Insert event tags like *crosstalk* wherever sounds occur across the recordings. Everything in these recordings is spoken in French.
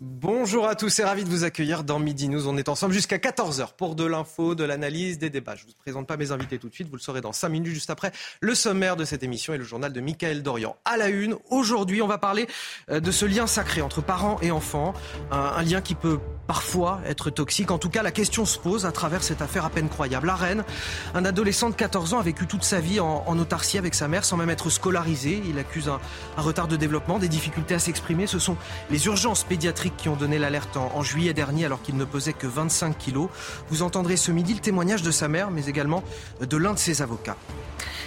Bonjour à tous et ravi de vous accueillir dans Midi News. On est ensemble jusqu'à 14h pour de l'info, de l'analyse, des débats. Je ne vous présente pas mes invités tout de suite, vous le saurez dans 5 minutes juste après le sommaire de cette émission et le journal de Michael Dorian. À la une, aujourd'hui, on va parler euh, de ce lien sacré entre parents et enfants, un, lien qui peut parfois être toxique. En tout cas, la question se pose à travers cette affaire à peine croyable. À Rennes, un adolescent de 14 ans a vécu toute sa vie en, autarcie avec sa mère sans même être scolarisé. Il accuse un, un retard de développement, des difficultés à s'exprimer. Ce sont les urgences pédiatriques qui ont donné l'alerte en, juillet dernier alors qu'il ne pesait que 25 kilos. Vous entendrez ce midi le témoignage de sa mère, mais également de l'un de ses avocats.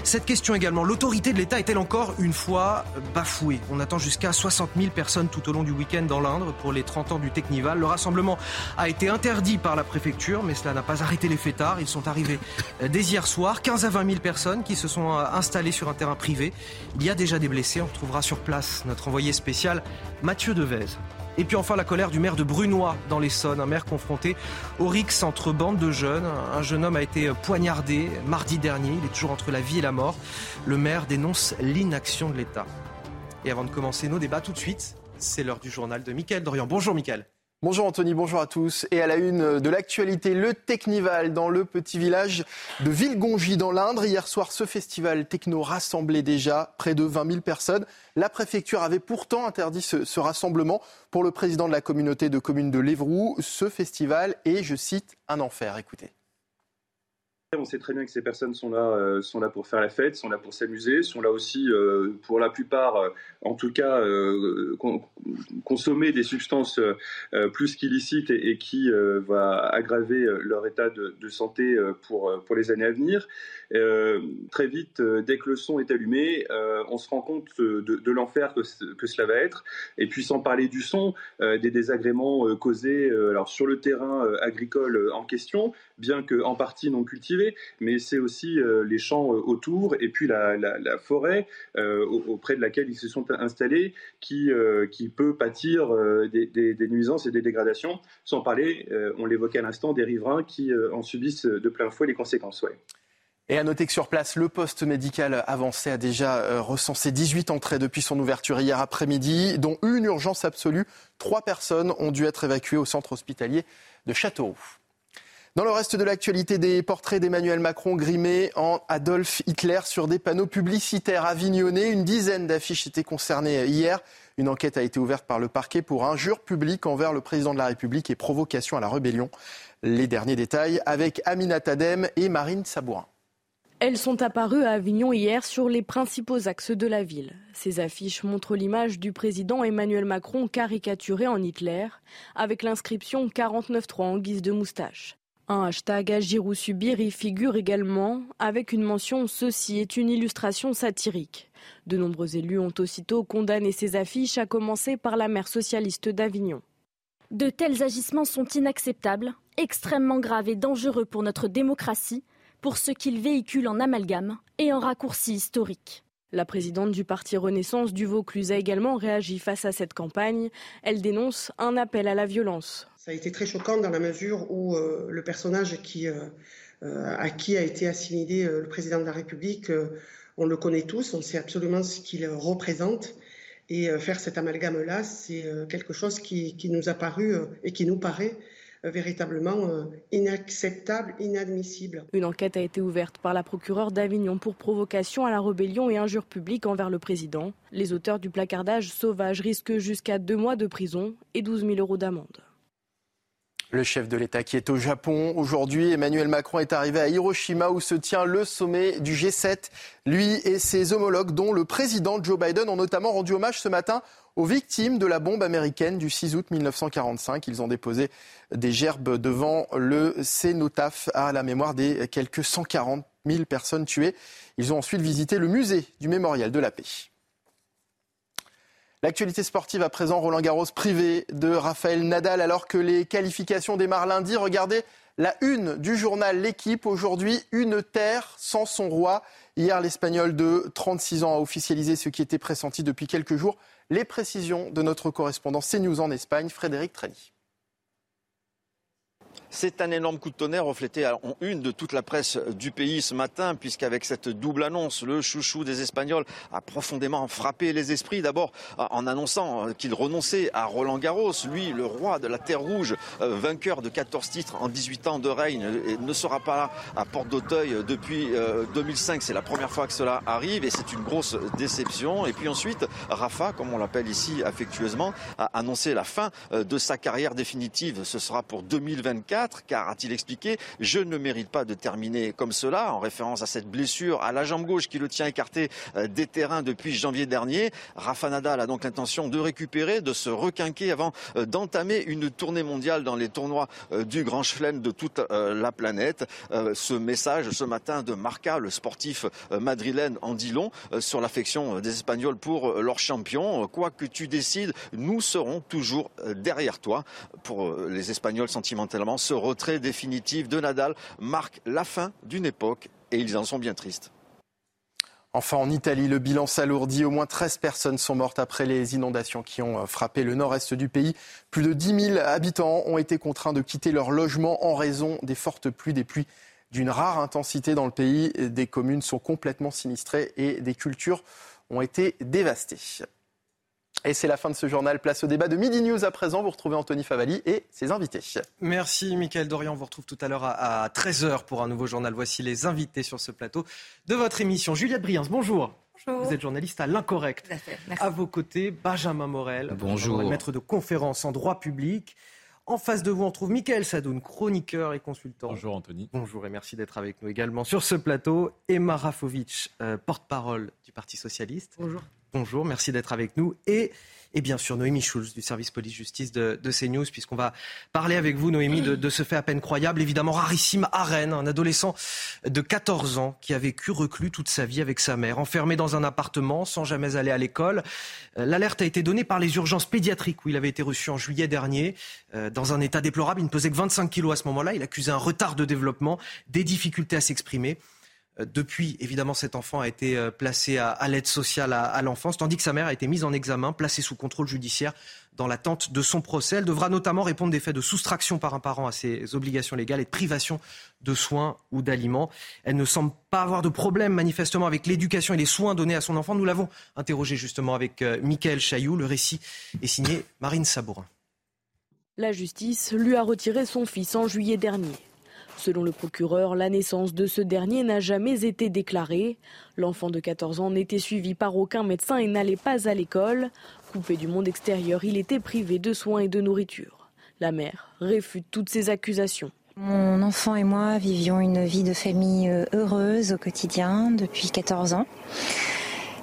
Cette question également, l'autorité de l'État est-elle encore une fois bafouée? On attend jusqu'à 60 000 personnes tout au long du week-end dans l'Indre pour les 30 ans du Technival. Le rassemblement a été interdit par la préfecture, mais cela n'a pas arrêté les fêtards. Ils sont arrivés dès hier soir, 15 à 20 000 personnes qui se sont installées sur un terrain privé. Il y a déjà des blessés, on retrouvera sur place notre envoyé spécial Mathieu Devez. Et puis enfin la colère du maire de Brunois dans l'Essonne, un maire confronté au rix entre bandes de jeunes. Un jeune homme a été poignardé mardi dernier, il est toujours entre la vie et la mort. Le maire dénonce l'inaction de l'État. Et avant de commencer nos débats tout de suite, c'est l'heure du journal de Mickaël Dorian. Bonjour Mickaël. Bonjour Anthony, bonjour à tous. Et à la une de l'actualité, le Technival dans le petit village de Villegongy dans l'Indre. Hier soir, ce festival techno rassemblait déjà près de 20 000 personnes. La préfecture avait pourtant interdit ce, rassemblement. Pour le président de la communauté de communes de l'Évroux, ce festival est, je cite, un enfer. Écoutez. On sait très bien que ces personnes sont là, euh, sont là pour faire la fête, sont là pour s'amuser, sont là aussi, euh, pour la plupart, euh, en tout cas, consommer des substances plus qu'illicites et, qui va aggraver leur état de, de santé pour, pour les années à venir. Euh, très vite, euh, dès que le son est allumé, euh, on se rend compte de, l'enfer que, cela va être. Et puis, sans parler du son, des désagréments causés alors sur le terrain agricole en question, bien que en partie non cultivé, mais c'est aussi les champs autour et puis la, forêt auprès de laquelle ils se sont installés qui, peut pâtir des, nuisances et des dégradations, sans parler, on l'évoquait à l'instant, des riverains qui en subissent de plein fouet les conséquences. Et à noter que sur place, le poste médical avancé a déjà euh, recensé 18 entrées depuis son ouverture hier après-midi, dont une urgence absolue. Trois personnes ont dû être évacuées au centre hospitalier de Châteauroux. Dans le reste de l'actualité, des portraits d'Emmanuel Macron grimés en Adolf Hitler sur des panneaux publicitaires avignonnés. Une dizaine d'affiches étaient concernées hier. Une enquête a été ouverte par le parquet pour injure publique envers le président de la République et provocation à la rébellion. Les derniers détails avec Amina Tadem et Marine Sabourin. Elles sont apparues à Avignon hier sur les principaux axes de la ville. Ces affiches montrent l'image du président Emmanuel Macron caricaturé en Hitler, avec l'inscription 49.3 en guise de moustache. Un hashtag Agir ou subir y figure également, avec une mention Ceci est une illustration satirique. De nombreux élus ont aussitôt condamné ces affiches, à commencer par la maire socialiste d'Avignon. De tels agissements sont inacceptables, extrêmement graves et dangereux pour notre démocratie pour ce qu'il véhicule en amalgame et en raccourci historique. La présidente du parti Renaissance du Vaucluse a également réagi face à cette campagne. Elle dénonce un appel à la violence. Ça a été très choquant dans la mesure où euh, le personnage qui, euh, euh, à qui a été assimilé le président de la République, on le connaît tous, on sait absolument ce qu'il représente. Et faire cet amalgame-là, c'est quelque chose qui, qui, nous a paru et qui nous paraît euh, véritablement euh, inacceptable, inadmissible. Une enquête a été ouverte par la procureure d'Avignon pour provocation à la rébellion et injure publique envers le président. Les auteurs du placardage sauvage risquent jusqu'à deux mois de prison et 12 000 euros d'amende. Le chef de l'État qui est au Japon aujourd'hui, Emmanuel Macron est arrivé à Hiroshima où se tient le sommet du G7. Lui et ses homologues, dont le président Joe Biden, ont notamment rendu hommage ce matin aux victimes de la bombe américaine du 6 août 1945. Ils ont déposé des gerbes devant le cénotaphe à la mémoire des quelques 140 000 personnes tuées. Ils ont ensuite visité le musée du mémorial de la paix. L'actualité sportive à présent, Roland Garros privé de Raphaël Nadal alors que les qualifications démarrent lundi. Regardez la une du journal L'équipe. Aujourd'hui, une terre sans son roi. Hier, l'Espagnol de 36 ans a officialisé ce qui était pressenti depuis quelques jours. Les précisions de notre correspondant CNews en Espagne, Frédéric Treni. C'est un énorme coup de tonnerre reflété en une de toute la presse du pays ce matin, puisqu'avec cette double annonce, le chouchou des Espagnols a profondément frappé les esprits. D'abord en annonçant qu'il renonçait à Roland Garros, lui, le roi de la Terre Rouge, euh, vainqueur de 14 titres en 18 ans de règne, ne sera pas là à Porte d'Auteuil depuis 2005. Euh, c'est la première fois que cela arrive et c'est une grosse déception. Et puis ensuite, Rafa, comme on l'appelle ici affectueusement, a annoncé la fin euh, de sa carrière définitive. Ce sera pour 2024, car a-t-il expliqué, je ne mérite pas de terminer comme cela, en référence à cette blessure à la jambe gauche qui le tient écarté euh, des terrains depuis janvier dernier. Rafa Nadal a donc l'intention de récupérer, de se requinquer avant euh, d'entamer une tournée mondiale dans les tournois du Grand Chelem de toute la planète. Ce message ce matin de Marca, le sportif madrilène, en dit long sur l'affection des Espagnols pour leur champion. Quoi que tu décides, nous seront toujours derrière toi. Pour les Espagnols, sentimentalement, ce retrait définitif de Nadal marque la fin d'une époque et ils en sont bien tristes. Enfin, en Italie, le bilan s'alourdit. Au moins 13 personnes sont mortes après les inondations qui ont frappé le nord-est du pays. Plus de 10 000 habitants ont été contraints de quitter leur logement en raison des fortes pluies, des pluies d'une rare intensité dans le pays. Des communes sont complètement sinistrées et des cultures ont été dévastées. Et c'est la fin de ce journal. Place au débat de Midi News à présent. Vous retrouvez Anthony Favali et ses invités. Merci, Michael Dorian. On vous retrouve tout à l'heure à 13h pour un nouveau journal. Voici les invités sur ce plateau de votre émission. Juliette Briens, bonjour. Bonjour. Vous êtes journaliste à l'Incorrect. À vos côtés, Benjamin Morel. Bonjour. maître de conférence en droit public. En face de vous, on trouve Michael Sadoun, chroniqueur et consultant. Bonjour Anthony. Bonjour et merci d'être avec nous également sur ce plateau. Emma Rafovic, euh, porte-parole du Parti Socialiste. Bonjour. Bonjour, merci d'être avec nous. Et, et bien sûr, Noémie Schulz du service police-justice de, de, CNews, puisqu'on va parler avec vous, Noémie, de, ce fait à peine croyable, évidemment rarissime à Rennes, un adolescent de 14 ans qui a vécu reclus toute sa vie avec sa mère, enfermé dans un appartement sans jamais aller à l'école. Euh, l'alerte a été donnée par les urgences pédiatriques où il avait été reçu en juillet dernier, euh, dans un état déplorable. Il ne pesait que 25 kilos à ce moment-là. Il accusait un retard de développement, des difficultés à s'exprimer. Euh, depuis, évidemment, cet enfant a été euh, placé à, l'aide sociale à, l'enfance, tandis que sa mère a été mise en examen, placée sous contrôle judiciaire dans l'attente de son procès. Elle devra notamment répondre des faits de soustraction par un parent à ses obligations légales et de privation de soins ou d'aliments. Elle ne semble pas avoir de problème manifestement avec l'éducation et les soins donnés à son enfant. Nous l'avons interrogé justement avec euh, Michael Chailloux. Le récit est signé Marine Sabourin. La justice lui a retiré son fils en juillet dernier. Selon le procureur, la naissance de ce dernier n'a jamais été déclarée. L'enfant de 14 ans n'était suivi par aucun médecin et n'allait pas à l'école. Coupé du monde extérieur, il était privé de soins et de nourriture. La mère réfute toutes ces accusations. Mon enfant et moi vivions une vie de famille euh, heureuse au quotidien depuis 14 ans.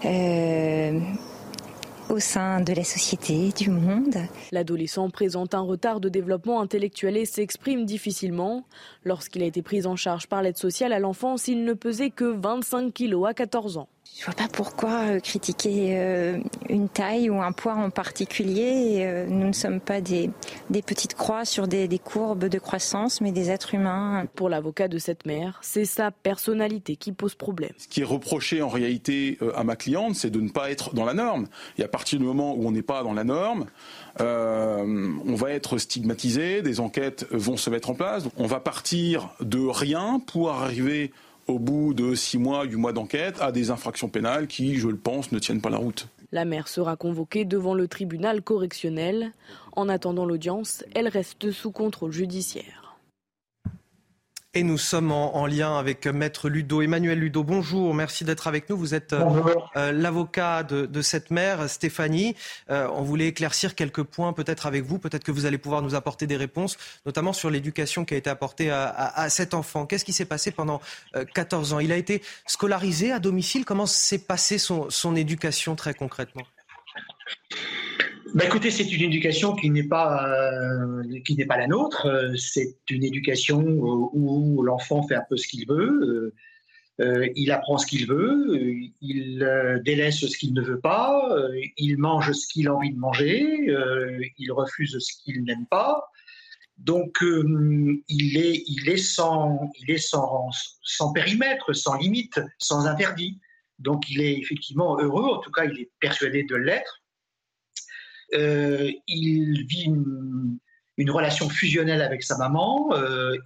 Euh, au sein de la société, du monde. L'adolescent présente un retard de développement intellectuel et s'exprime difficilement. Lorsqu'il a été pris en charge par l'aide sociale à l'enfance, il ne pesait que 25 kilos à 14 ans. Je vois pas pourquoi euh, critiquer euh, une taille ou un poids en particulier. Euh, nous ne sommes pas des, des petites croix sur des, des, courbes de croissance, mais des êtres humains. Pour l'avocat de cette mère, c'est sa personnalité qui pose problème. Ce qui est reproché en réalité à ma cliente, c'est de ne pas être dans la norme. Et à partir du moment où on n'est pas dans la norme, euh, on va être stigmatisé, des enquêtes vont se mettre en place. On va partir de rien pour arriver au bout de six mois, huit mois d'enquête, à des infractions pénales qui, je le pense, ne tiennent pas la route. La mère sera convoquée devant le tribunal correctionnel. En attendant l'audience, elle reste sous contrôle judiciaire. Et nous sommes en, lien avec Maître Ludo. Emmanuel Ludo, bonjour, merci d'être avec nous. Vous êtes euh, euh, l'avocat de, cette mère, Stéphanie. Euh, on voulait éclaircir quelques points peut-être avec vous. Peut-être que vous allez pouvoir nous apporter des réponses, notamment sur l'éducation qui a été apportée à, cet enfant. Qu'est-ce qui s'est passé pendant 14 ans? Il a été scolarisé à domicile? Comment s'est passée son éducation très concrètement? Bah, écoutez, c'est une éducation qui n'est pas euh, qui n'est pas la nôtre. Euh, c'est une éducation où, l'enfant fait un peu ce qu'il veut. Euh, il apprend ce qu'il veut, il délaisse ce qu'il ne veut pas, il mange ce qu'il a envie de manger, il refuse ce qu'il n'aime pas. Donc il est il est sans il est sans sans périmètre, sans limite, sans interdit. Donc il est effectivement heureux, en tout cas il est persuadé de l'être. Euh, il vit une relation fusionnelle avec sa maman.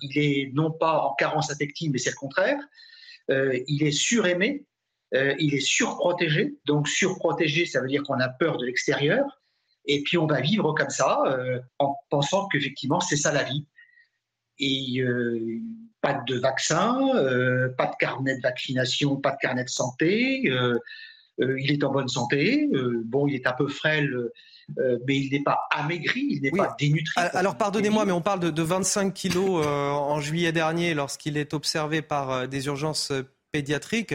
il est non pas en carence affective, mais c'est le contraire. il est suraimé, il est surprotégé. Donc surprotégé, ça veut dire qu'on a peur de l'extérieur. Et puis on va vivre comme ça, en pensant qu'effectivement c'est ça la vie. Et pas de vaccin, pas de carnet de vaccination, pas de carnet de santé. il est en bonne santé. bon, il est un peu frêle euh, mais il n'est pas amaigri, il n'est pas dénutri. Alors pardonnez-moi, mais on parle de, 25 kilos euh, en juillet dernier lorsqu'il est observé par euh, des urgences pédiatriques.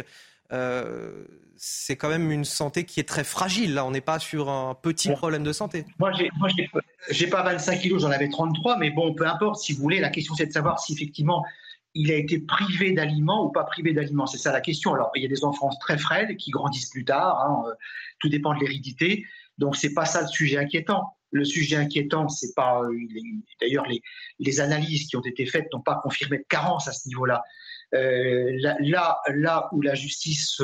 c'est quand même une santé qui est très fragile. Là, on n'est pas sur un petit problème de santé. Moi, j'ai pas 25 kilos, j'en avais 33, mais bon, peu importe. Si vous voulez, la question c'est de savoir si effectivement il a été privé d'aliments ou pas privé d'aliments. C'est ça la question. Alors, il y a des enfants très frêles qui grandissent plus tard. Hein, tout dépend de l'hérédité. Donc c'est pas ça le sujet inquiétant. Le sujet inquiétant, c'est pas euh, d'ailleurs les, analyses qui ont été faites n'ont pas confirmé de carence à ce niveau-là. Euh, là, là où la justice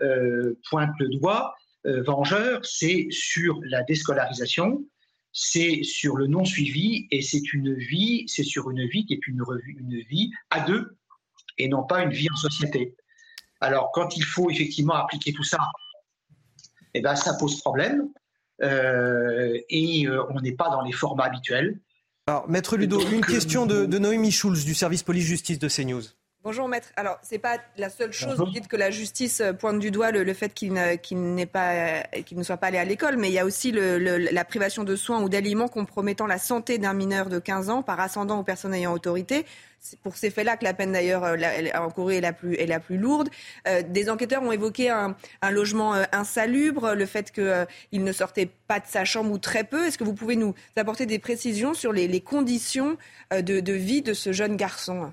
euh, pointe le doigt, vengeur, c'est sur la déscolarisation, c'est sur le non suivi et c'est une vie, c'est sur une vie qui est une, une vie à deux et non pas une vie en société. Alors quand il faut effectivement appliquer tout ça, eh ben ça pose problème. Euh, et euh, on n'est pas dans les formats habituels. Alors, Maître Ludo, une question de, de Noémie Schulz du service police-justice de CNews. Bonjour maître. Alors c'est pas la seule chose. Vous dites que la justice euh, pointe du doigt le, fait qu'il ne, pas, qu'il ne soit pas allé à l'école, mais il y a aussi la privation de soins ou d'aliments compromettant la santé d'un mineur de 15 ans par ascendant aux personnes ayant autorité. C'est pour ces faits-là que la peine d'ailleurs euh, encourue est la plus, est la plus lourde. Euh, des enquêteurs ont évoqué un, logement insalubre, le fait qu'il ne sortait pas de sa chambre ou très peu. Est-ce que vous pouvez nous apporter des précisions sur les, conditions de, de vie de ce jeune garçon?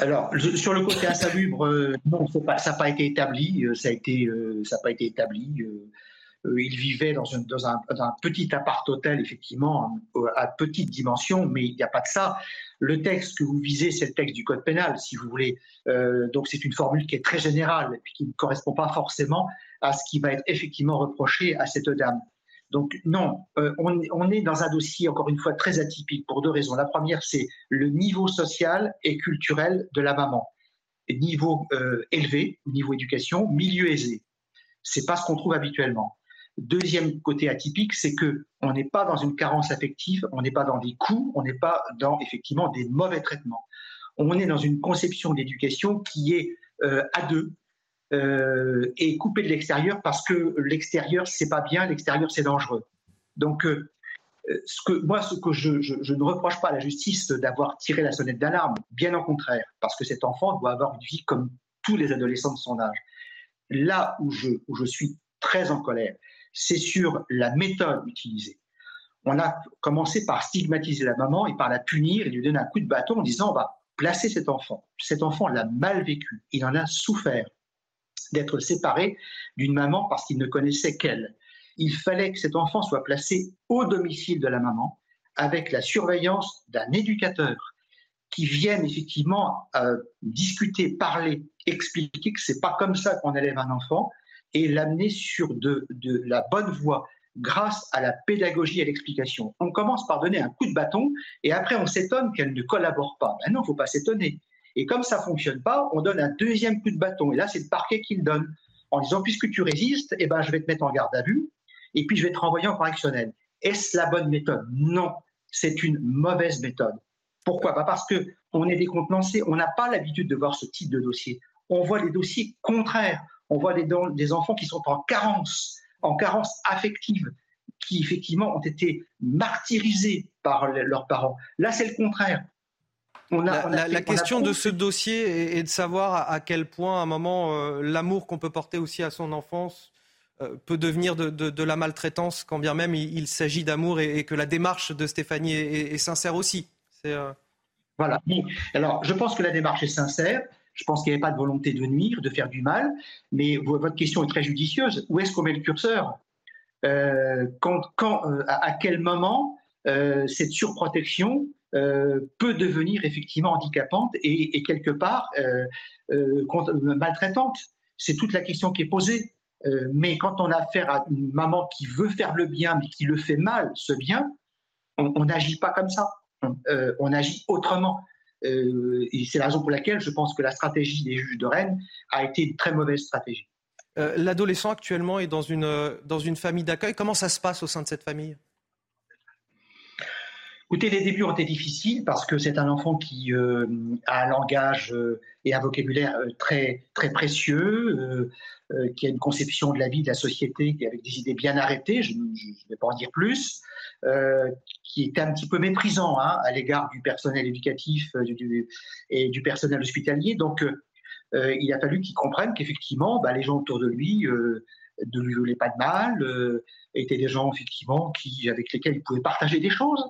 Alors, sur le côté insalubre, euh, non, ça n'a pas été établi. Euh, ça n'a été, euh, pas été établi. il vivait dans, un, petit appart-hôtel, effectivement, à petite dimension, mais il n'y a pas que ça. Le texte que vous visez, c'est le texte du Code pénal, si vous voulez. donc, c'est une formule qui est très générale et qui ne correspond pas forcément à ce qui va être effectivement reproché à cette dame. Donc non, euh, on, est dans un dossier, encore une fois, très atypique pour deux raisons. La première, c'est le niveau social et culturel de la maman. Niveau euh, élevé, niveau éducation, milieu aisé. C'est pas ce qu'on trouve habituellement. Deuxième côté atypique, c'est que on n'est pas dans une carence affective, on n'est pas dans des coups, on n'est pas dans effectivement des mauvais traitements. On est dans une conception d'éducation qui est euh, à deux, euh, et coupé de l'extérieur parce que l'extérieur c'est pas bien, l'extérieur c'est dangereux. Donc euh, que, moi, ce que je, ne reproche pas à la justice d'avoir tiré la sonnette d'alarme, bien au contraire, parce que cet enfant doit avoir une vie comme tous les adolescents de son âge. Là où je suis très en colère, c'est sur la méthode utilisée. On a commencé par stigmatiser la maman et par la punir et lui donner un coup de bâton en disant on va placer cet enfant. Cet enfant l'a mal vécu, il en a souffert d'être séparé d'une maman parce qu'il ne connaissait qu'elle. Il fallait que cet enfant soit placé au domicile de la maman avec la surveillance d'un éducateur qui vienne effectivement euh, discuter, parler, expliquer que c'est pas comme ça qu'on élève un enfant et l'amener sur de, de, la bonne voie grâce à la pédagogie et l'explication. On commence par donner un coup de bâton et après on s'étonne qu'elle ne collabore pas. Ben non, faut pas s'étonner. Et comme ça fonctionne pas, on donne un deuxième coup de bâton. Et là, c'est le parquet qui le donne en disant puisque tu résistes, eh ben, je vais te mettre en garde à vue et puis je vais te renvoyer en correctionnel. Est-ce la bonne méthode? Non, c'est une mauvaise méthode. Pourquoi? Bah, Parce que on est décontenancé, on n'a pas l'habitude de voir ce type de dossier. On voit les dossiers contraires. On voit des, des enfants qui sont en carence, en carence affective, qui effectivement ont été martyrisés par leurs parents. Là, c'est le contraire la, question de ce dossier est, de savoir à, quel point, à un moment, euh, l'amour qu'on peut porter aussi à son enfance euh, peut devenir de, la maltraitance, quand bien même il, s'agit d'amour et, que la démarche de Stéphanie est, sincère aussi. Euh, voilà. Alors, je pense que la démarche est sincère. Je pense qu'il n'y avait pas de volonté de nuire, de faire du mal. Mais votre question est très judicieuse. Où est-ce qu'on met le curseur? Quand, quand, à, quel moment cette surprotection peut devenir effectivement handicapante et, quelque part euh, euh, maltraitante. C'est toute la question qui est posée. mais quand on a affaire à une maman qui veut faire le bien mais qui le fait mal, ce bien, on n'agit pas comme ça. on agit autrement. et c'est la raison pour laquelle je pense que la stratégie des juges de Rennes a été une très mauvaise stratégie. L'adolescent actuellement est dans une, dans une famille d'accueil. Comment ça se passe au sein de cette famille? Écoutez, les débuts ont été difficiles parce que c'est un enfant qui euh, a un langage euh, et un vocabulaire euh, très, très précieux, qui a une conception de la vie, de la société, avec des idées bien arrêtées, je ne vais pas en dire plus, qui était un petit peu méprisant hein, à l'égard du personnel éducatif et du personnel hospitalier. Donc, il a fallu qu'il comprenne qu'effectivement, bah, les gens autour de lui ne lui voulaient pas de mal, étaient des gens effectivement qui, avec lesquels il pouvait partager des choses.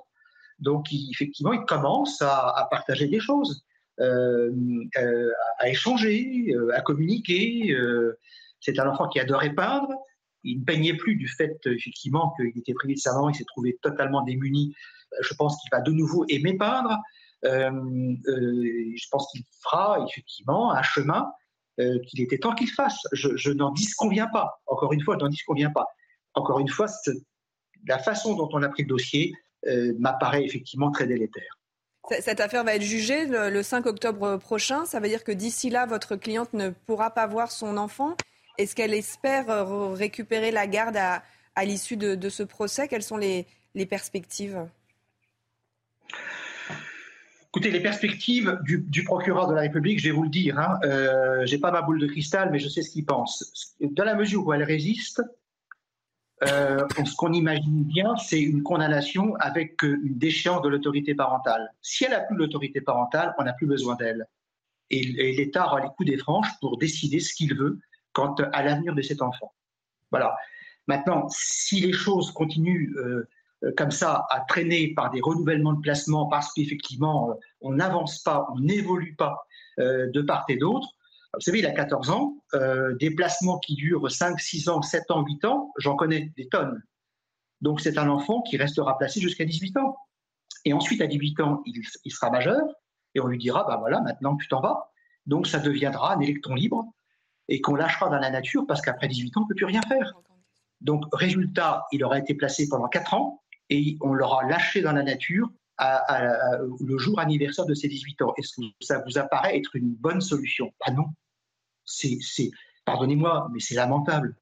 Donc, effectivement, il commence à, partager des choses, euh, euh, à échanger, euh, à communiquer. c'est un enfant qui adorait peindre. Il ne peignait plus du fait, effectivement, qu'il était privé de sa maman, il s'est trouvé totalement démuni. Je pense qu'il va de nouveau aimer peindre. je pense qu'il fera, effectivement, un chemin qu'il était temps qu'il fasse. Je, je n'en disconviens pas. Encore une fois, je n'en disconviens pas. Encore une fois, la façon dont on a pris le dossier, m'apparaît effectivement très délétère. Cette affaire va être jugée le 5 octobre prochain. Ça veut dire que d'ici là, votre cliente ne pourra pas voir son enfant. Est-ce qu'elle espère euh, récupérer la garde à, l'issue de, ce procès? Quelles sont les, perspectives? Écoutez, les perspectives du, procureur de la République, je vais vous le dire, hein, euh, j'ai pas ma boule de cristal, mais je sais ce qu'il pense. Dans la mesure où elle résiste, euh, ce qu'on imagine bien, c'est une condamnation avec euh, une déchéance de l'autorité parentale. Si elle n'a plus l'autorité parentale, on n'a plus besoin d'elle. Et, l'État aura les coups des franches pour décider ce qu'il veut quant à l'avenir de cet enfant. Voilà. Maintenant, si les choses continuent euh, comme ça à traîner par des renouvellements de placement parce qu'effectivement on n'avance pas, on n'évolue pas de part et d'autre, vous savez, il a 14 ans, euh, des placements qui durent 5, 6 ans, 7 ans, 8 ans, j'en connais des tonnes. Donc c'est un enfant qui restera placé jusqu'à 18 ans. Et ensuite, à 18 ans, il, sera majeur, et on lui dira, bah voilà, maintenant tu t'en vas. Donc ça deviendra un électron libre, et qu'on lâchera dans la nature, parce qu'après 18 ans, on ne peut plus rien faire. Donc résultat, il aura été placé pendant 4 ans, et on l'aura lâché dans la nature le jour anniversaire de ses 18 ans. Est-ce que ça vous apparaît être une bonne solution? Ah non. C'est, pardonnez-moi, mais c'est lamentable.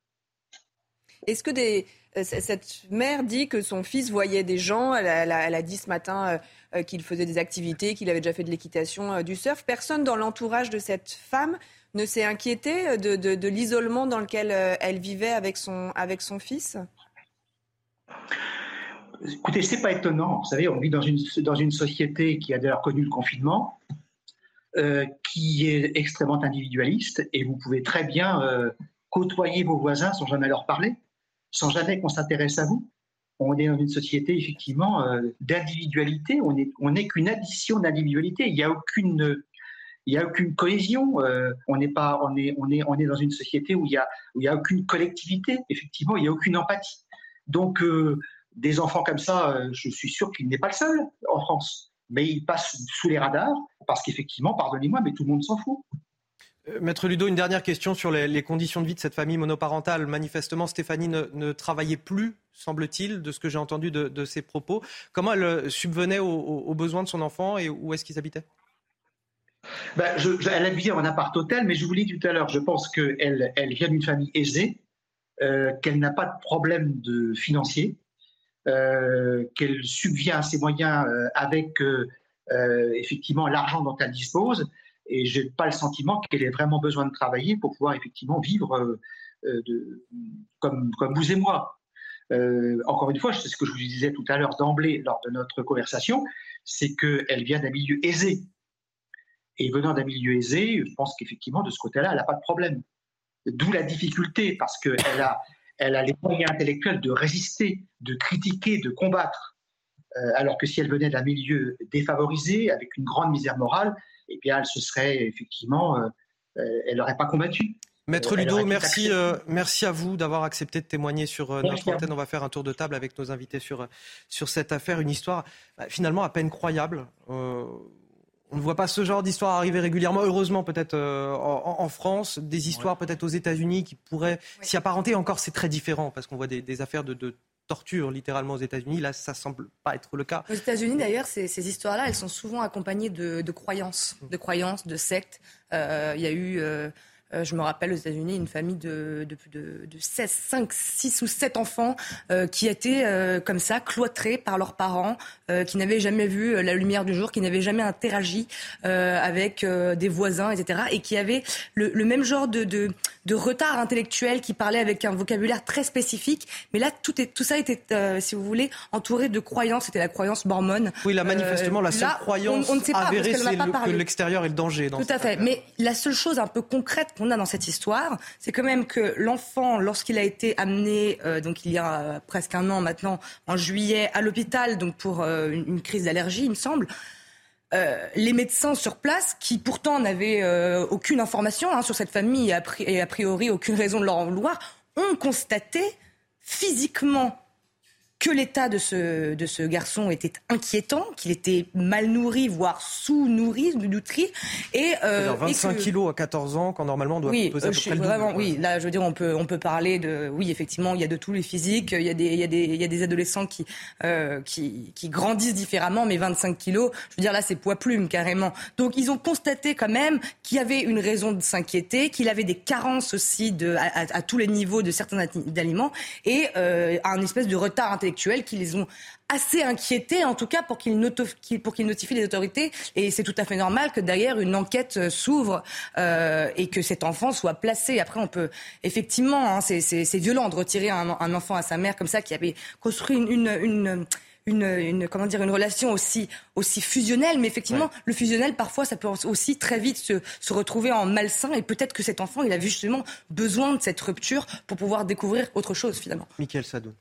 Est-ce que euh, cette mère dit que son fils voyait des gens, elle a, dit ce matin euh, euh, qu'il faisait des activités, qu'il avait déjà fait de l'équitation, du surf? Personne dans l'entourage de cette femme ne s'est inquiété de, de l'isolement dans lequel elle vivait avec son, avec son fils? Écoutez, c'est pas étonnant. Vous savez, on vit dans une, dans une société qui a d'ailleurs connu le confinement, euh, qui est extrêmement individualiste, et vous pouvez très bien euh, côtoyer vos voisins sans jamais leur parler, sans jamais qu'on s'intéresse à vous. On est dans une société effectivement euh, d'individualité. On n'est on qu'une addition d'individualité. Il n'y a aucune il a aucune cohésion. on n'est pas, on est, on est, on est dans une société où il y a, a aucune collectivité. Effectivement, il n'y a aucune empathie. Donc, des enfants comme ça, euh, je suis sûr qu'il n'est pas le seul en France. Mais il passe sous les radars parce qu'effectivement, pardonnez-moi, mais tout le monde s'en fout. Euh, Maître Ludo, une dernière question sur les, conditions de vie de cette famille monoparentale. Manifestement, Stéphanie ne, travaillait plus, semble-t-il, de ce que j'ai entendu de, ses propos. Comment elle euh, subvenait aux, besoins de son enfant et où est-ce qu'ils habitaient? Ben, Elle habitait en appart-hôtel, mais je vous l'ai dit tout à l'heure, je pense qu'elle elle vient d'une famille aisée, qu'elle n'a pas de problème de financier, qu'elle subvient à ses moyens euh, avec euh, effectivement l'argent dont elle dispose. Et je n'ai pas le sentiment qu'elle ait vraiment besoin de travailler pour pouvoir effectivement vivre comme vous et moi. encore une fois, c'est ce que je vous disais tout à l'heure d'emblée lors de notre conversation, c'est qu'elle vient d'un milieu aisé. Et venant d'un milieu aisé, je pense qu'effectivement, de ce côté-là, elle n'a pas de problème. D'où la difficulté, parce qu'elle a, elle a les moyens intellectuels de résister, de critiquer, de combattre. Euh, alors que si elle venait d'un milieu défavorisé, avec une grande misère morale, eh bien, elle se serait effectivement, euh, euh, elle n'aurait pas combattu. Maître Ludo, merci, merci à vous d'avoir accepté de témoigner sur notre antenne. On va faire un tour de table avec nos invités sur, sur cette affaire, une histoire bah, finalement à peine croyable on ne voit pas ce genre d'histoire arriver régulièrement, heureusement peut-être euh, en, France, des histoires peut-être aux États-Unis qui pourraient s'y apparenter. Encore, c'est très différent parce qu'on voit des, affaires de, torture littéralement aux États-Unis. Là, ça semble pas être le cas. Aux États-Unis, d'ailleurs, ces, ces histoires-là, elles sont souvent accompagnées de, de croyances, de croyances, de sectes. Euh, Il y a eu euh, euh, je me rappelle aux États-Unis une famille de, de, de, de 16, 5, 6 ou 7 enfants euh, qui étaient euh, comme ça, cloîtrés par leurs parents, qui n'avaient jamais vu la lumière du jour, qui n'avaient jamais interagi avec des voisins, etc. Et qui avaient le, le même genre de, de, de, retard intellectuel, qui parlaient avec un vocabulaire très spécifique. Mais là, tout, est, tout ça était, si vous voulez, entouré de croyances. C'était la croyance mormone. Oui, là, manifestement, la seule là, croyance on, on ne sait pas, avérée, c'est le- que l'extérieur est le danger. Dans Tout à fait. affaire. Mais la seule chose un peu concrète qu'on a dans cette histoire, c'est quand même que l'enfant, lorsqu'il a été amené, euh, donc il y a euh, presque un an maintenant, en juillet, à l'hôpital, donc pour euh, une, crise d'allergie, il me semble. les médecins sur place, qui pourtant n'avaient aucune information hein, sur cette famille et a priori aucune raison de leur en vouloir, ont constaté physiquement que l'état de ce, de ce garçon était inquiétant, qu'il était mal nourri, voire sous-nourri, nutri. Et, euh, C'est-à-dire et 25 que- kilos à 14 ans, quand normalement on doit oui, peser à euh, peu suis près le vraiment, oui. Là, je veux dire, on peut, on peut parler de, oui, effectivement, il y a de tous les physiques, il y a des, il y a des, il y a des adolescents qui, euh, qui, qui grandissent différemment, mais 25 kilos, je veux dire, là, c'est poids plume carrément. Donc, ils ont constaté quand même qu'il y avait une raison de s'inquiéter, qu'il avait des carences aussi de, à, à- à tous les niveaux de certains aliments et euh, un espèce de retard intellectuel qui les ont assez inquiétés, en tout cas, pour qu'ils notifient les autorités. Et c'est tout à fait normal que derrière une enquête euh, s'ouvre euh, et que cet enfant soit placé. Après, on peut effectivement, hein, c'est- violent de retirer un, un enfant à sa mère comme ça, qui avait construit une, une, une une, une- comment dire une relation aussi aussi fusionnelle mais effectivement le fusionnel parfois ça peut aussi très vite se, se retrouver en malsain et peut-être que cet enfant il avait justement besoin de cette rupture pour pouvoir découvrir autre chose finalement Michael Sadoun.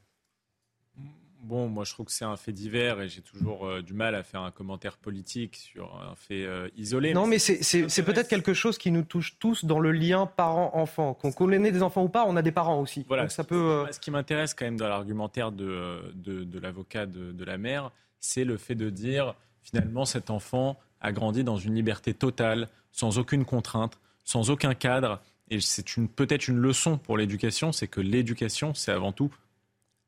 Bon, moi je trouve que c'est un fait divers et j'ai toujours euh, du mal à faire un commentaire politique sur un fait euh, isolé. Non, mais c'est- peut-être quelque chose qui nous touche tous dans le lien parent-enfant. Qu'on connaît des enfants ou pas, on a des parents aussi. Voilà, Donc ça ce- peut. euh, moi, Ce qui m'intéresse quand même dans l'argumentaire de, de, de l'avocat de, de la mère, c'est le fait de dire finalement cet enfant a grandi dans une liberté totale, sans aucune contrainte, sans aucun cadre. Et c'est peut-être une leçon pour l'éducation, c'est que l'éducation, c'est avant tout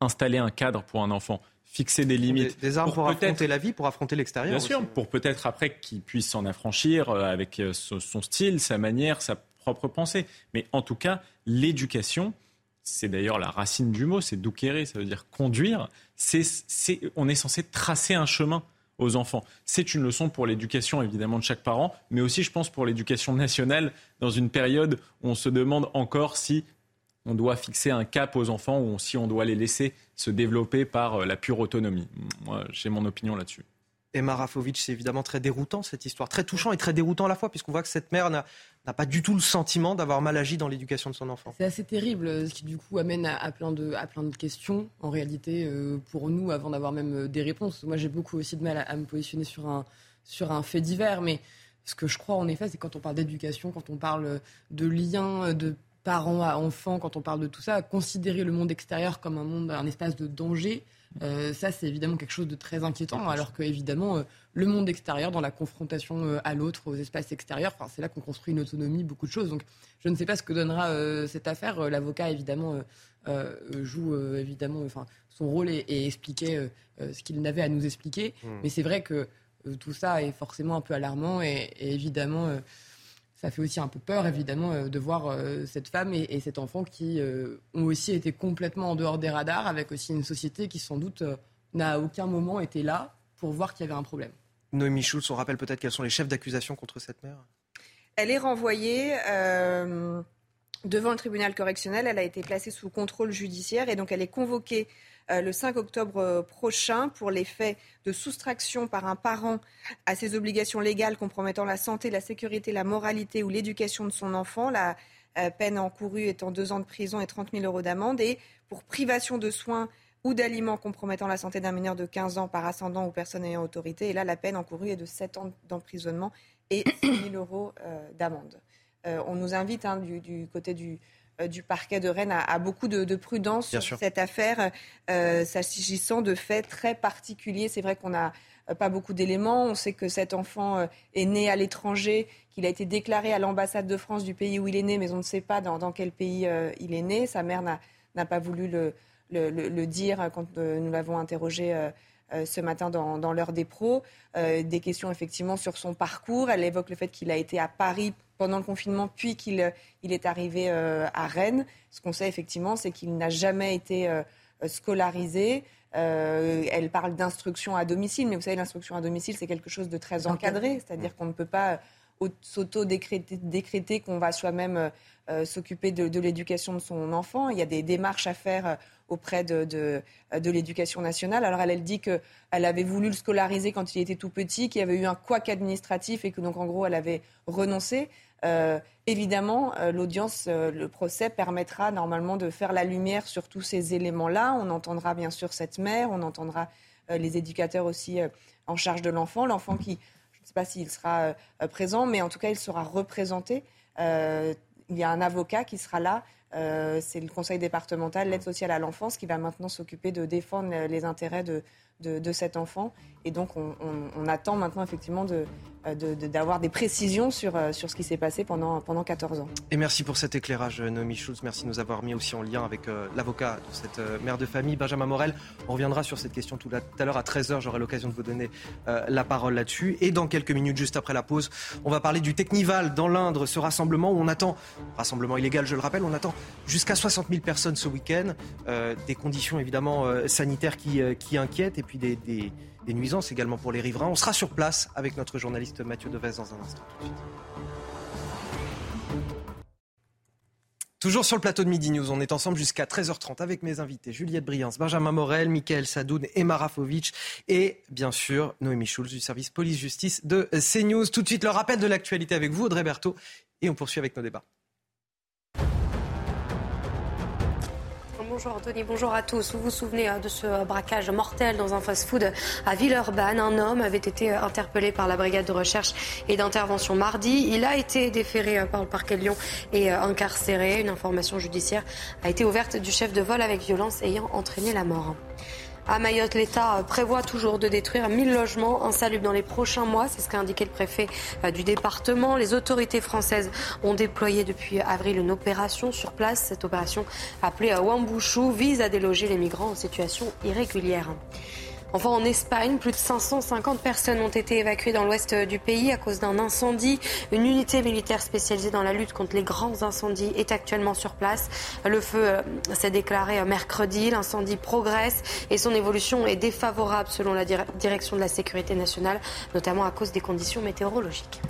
installer un cadre pour un enfant, fixer des limites. des armes pour affronter la vie, pour affronter l'extérieur. Bien sûr, pour peut-être après qu'il puisse s'en affranchir euh, avec euh, son style, sa manière, sa propre pensée. Mais en tout cas, l'éducation, c'est d'ailleurs la racine du mot, c'est douquerer, ça veut dire conduire. C'est, c'est- on est censé tracer un chemin aux enfants. C'est une leçon pour l'éducation évidemment de chaque parent, mais aussi je pense pour l'éducation nationale dans une période où on se demande encore si on doit fixer un cap aux enfants ou si on doit les laisser se développer par euh, la pure autonomie. Moi, j'ai mon opinion là-dessus. Emma Rafovic, c'est évidemment très déroutant cette histoire, très touchant et très déroutant à la fois, puisqu'on voit que cette mère n'a n'a pas du tout le sentiment d'avoir mal agi dans l'éducation de son enfant. C'est assez terrible, ce qui du coup amène à, à plein, de, à plein de questions, en réalité, euh, pour nous, avant d'avoir même euh, des réponses. Moi, j'ai beaucoup aussi de mal à, à me positionner sur un, sur un fait divers, mais ce que je crois, en effet, c'est quand on parle d'éducation, quand on parle de liens, de parents à enfants, quand on parle de tout ça, considérer le monde extérieur comme un monde, un espace de danger, euh, ça, c'est évidemment quelque chose de très inquiétant, alors que évidemment, euh, le monde extérieur, dans la confrontation euh, à l'autre, aux espaces extérieurs, c'est là qu'on construit une autonomie, beaucoup de choses. Donc, je ne sais pas ce que donnera cette affaire. L'avocat, évidemment, joue évidemment, enfin, son rôle et, et expliquait ce qu'il n'avait à nous expliquer. Mm. Mais c'est vrai que tout ça est forcément un peu alarmant et, et évidemment. Ça fait aussi un peu peur, évidemment, euh, de voir euh, cette femme et, et cet enfant qui euh, ont aussi été complètement en dehors des radars, avec aussi une société qui, sans doute, euh, n'a à aucun moment été là pour voir qu'il y avait un problème. Noémie Schulz, on rappelle peut-être quels sont les chefs d'accusation contre cette mère Elle est renvoyée euh, devant le tribunal correctionnel. Elle a été placée sous contrôle judiciaire et donc elle est convoquée euh, le 5 octobre euh, prochain pour les faits de soustraction par un parent à ses obligations légales compromettant la santé, la sécurité, la moralité ou l'éducation de son enfant. La euh, peine encourue étant deux ans de prison et 30 000 euros d'amende. Et pour privation de soins ou d'aliments compromettant la santé d'un mineur de 15 ans par ascendant ou personne ayant autorité. Et là, la peine encourue est de 7 ans d'emprisonnement et 6 000 euros euh, d'amende. Euh, on nous invite hein, du, du côté du, euh, du parquet de Rennes à beaucoup de, de prudence Bien sur sûr. cette affaire, euh, s'agissant de faits très particuliers. C'est vrai qu'on n'a euh, pas beaucoup d'éléments. On sait que cet enfant euh, est né à l'étranger, qu'il a été déclaré à l'ambassade de France du pays où il est né, mais on ne sait pas dans, dans quel pays euh, il est né. Sa mère n'a pas voulu le, le, dire quand nous l'avons interrogé ce matin dans, dans l'heure des pros. des questions effectivement sur son parcours. Elle évoque le fait qu'il a été à Paris pendant le confinement, puis qu'il il est arrivé à Rennes. Ce qu'on sait effectivement, c'est qu'il n'a jamais été scolarisé. Euh, elle parle d'instruction à domicile, mais vous savez, l'instruction à domicile, c'est quelque chose de très encadré, c'est-à-dire qu'on ne peut pas euh, s'auto-décréter qu'on va soi-même euh, s'occuper de, l'éducation de son enfant. Il y a des démarches à faire auprès de, de, l'éducation nationale. Alors elle, elle dit qu'elle avait voulu le scolariser quand il était tout petit, qu'il y avait eu un couac administratif et que donc en gros elle avait renoncé. Euh, évidemment, euh, l'audience, euh, le procès permettra normalement de faire la lumière sur tous ces éléments-là. On entendra bien sûr cette mère, on entendra les éducateurs aussi en charge de l'enfant, l'enfant qui, je ne sais pas s'il sera présent, mais en tout cas, il sera représenté. il y a un avocat qui sera là. c'est le conseil départemental, l'aide sociale à l'enfance, qui va maintenant s'occuper de défendre les intérêts de, de, cet enfant. Et donc, on attend maintenant effectivement de, euh, d'avoir des précisions sur, euh, sur ce qui s'est passé pendant, pendant 14 ans. Et merci pour cet éclairage, Noémie Schulz. Merci de nous avoir mis aussi en lien avec euh, l'avocat de cette mère de famille, Benjamin Morel. On reviendra sur cette question tout à l'heure à 13h. J'aurai l'occasion de vous donner la parole là-dessus. Et dans quelques minutes, juste après la pause, on va parler du Technival dans l'Indre, ce rassemblement où on attend, rassemblement illégal, je le rappelle, on attend jusqu'à 60 000 personnes ce week-end. des conditions évidemment sanitaires qui, qui inquiètent et puis des des nuisances également pour les riverains. On sera sur place avec notre journaliste Mathieu Deves dans un instant. Toujours sur le plateau de Midi News, on est ensemble jusqu'à 13h30 avec mes invités Juliette Briens, Benjamin Morel, Michael Sadoun, Emma Rafovic et bien sûr Noémie Schulz du service police-justice de CNews. Tout de suite le rappel de l'actualité avec vous Audrey Berthaud et on poursuit avec nos débats. Bonjour Anthony, bonjour à tous. Vous vous souvenez hein, de ce braquage mortel dans un fast-food à Villeurbanne. Un homme avait été interpellé par la brigade de recherche et d'intervention mardi. Il a été déféré euh, par le parquet de Lyon et euh, incarcéré. Une information judiciaire a été ouverte du chef de vol avec violence ayant entraîné la mort. À Mayotte, l'État prévoit toujours de détruire 1000 logements insalubres dans les prochains mois. C'est ce qu'a indiqué le préfet euh, du département. Les autorités françaises ont déployé depuis avril une opération sur place. Cette opération, appelée Wambouchou, vise à déloger les migrants en situation irrégulière. Enfin, en Espagne, plus de 550 personnes ont été évacuées dans l'ouest du pays à cause d'un incendie. Une unité militaire spécialisée dans la lutte contre les grands incendies est actuellement sur place. Le feu euh, s'est déclaré mercredi. L'incendie progresse et son évolution est défavorable selon la direction de la sécurité nationale, notamment à cause des conditions météorologiques.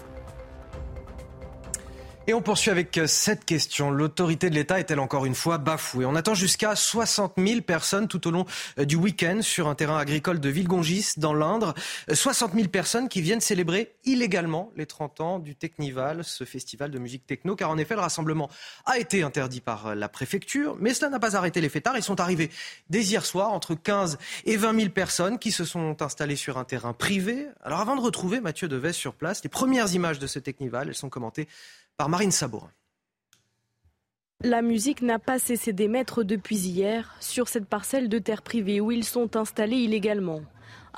Et on poursuit avec euh, cette question. L'autorité de l'État est-elle encore une fois bafouée? On attend jusqu'à 60 000 personnes tout au long euh, du week-end sur un terrain agricole de Villegongis, dans l'Indre. 60 euh, 000 personnes qui viennent célébrer illégalement les 30 ans du Technival, ce festival de musique techno, car en effet, le rassemblement a été interdit par la préfecture, mais cela n'a pas arrêté les fêtards. Ils sont arrivés dès hier soir, entre 15 et 20 000 personnes qui se sont installées sur un terrain privé. Alors avant de retrouver Mathieu Deves sur place, les premières images de ce Technival, elles sont commentées par Marine. La musique n'a pas cessé d'émettre depuis hier sur cette parcelle de terre privée où ils sont installés illégalement.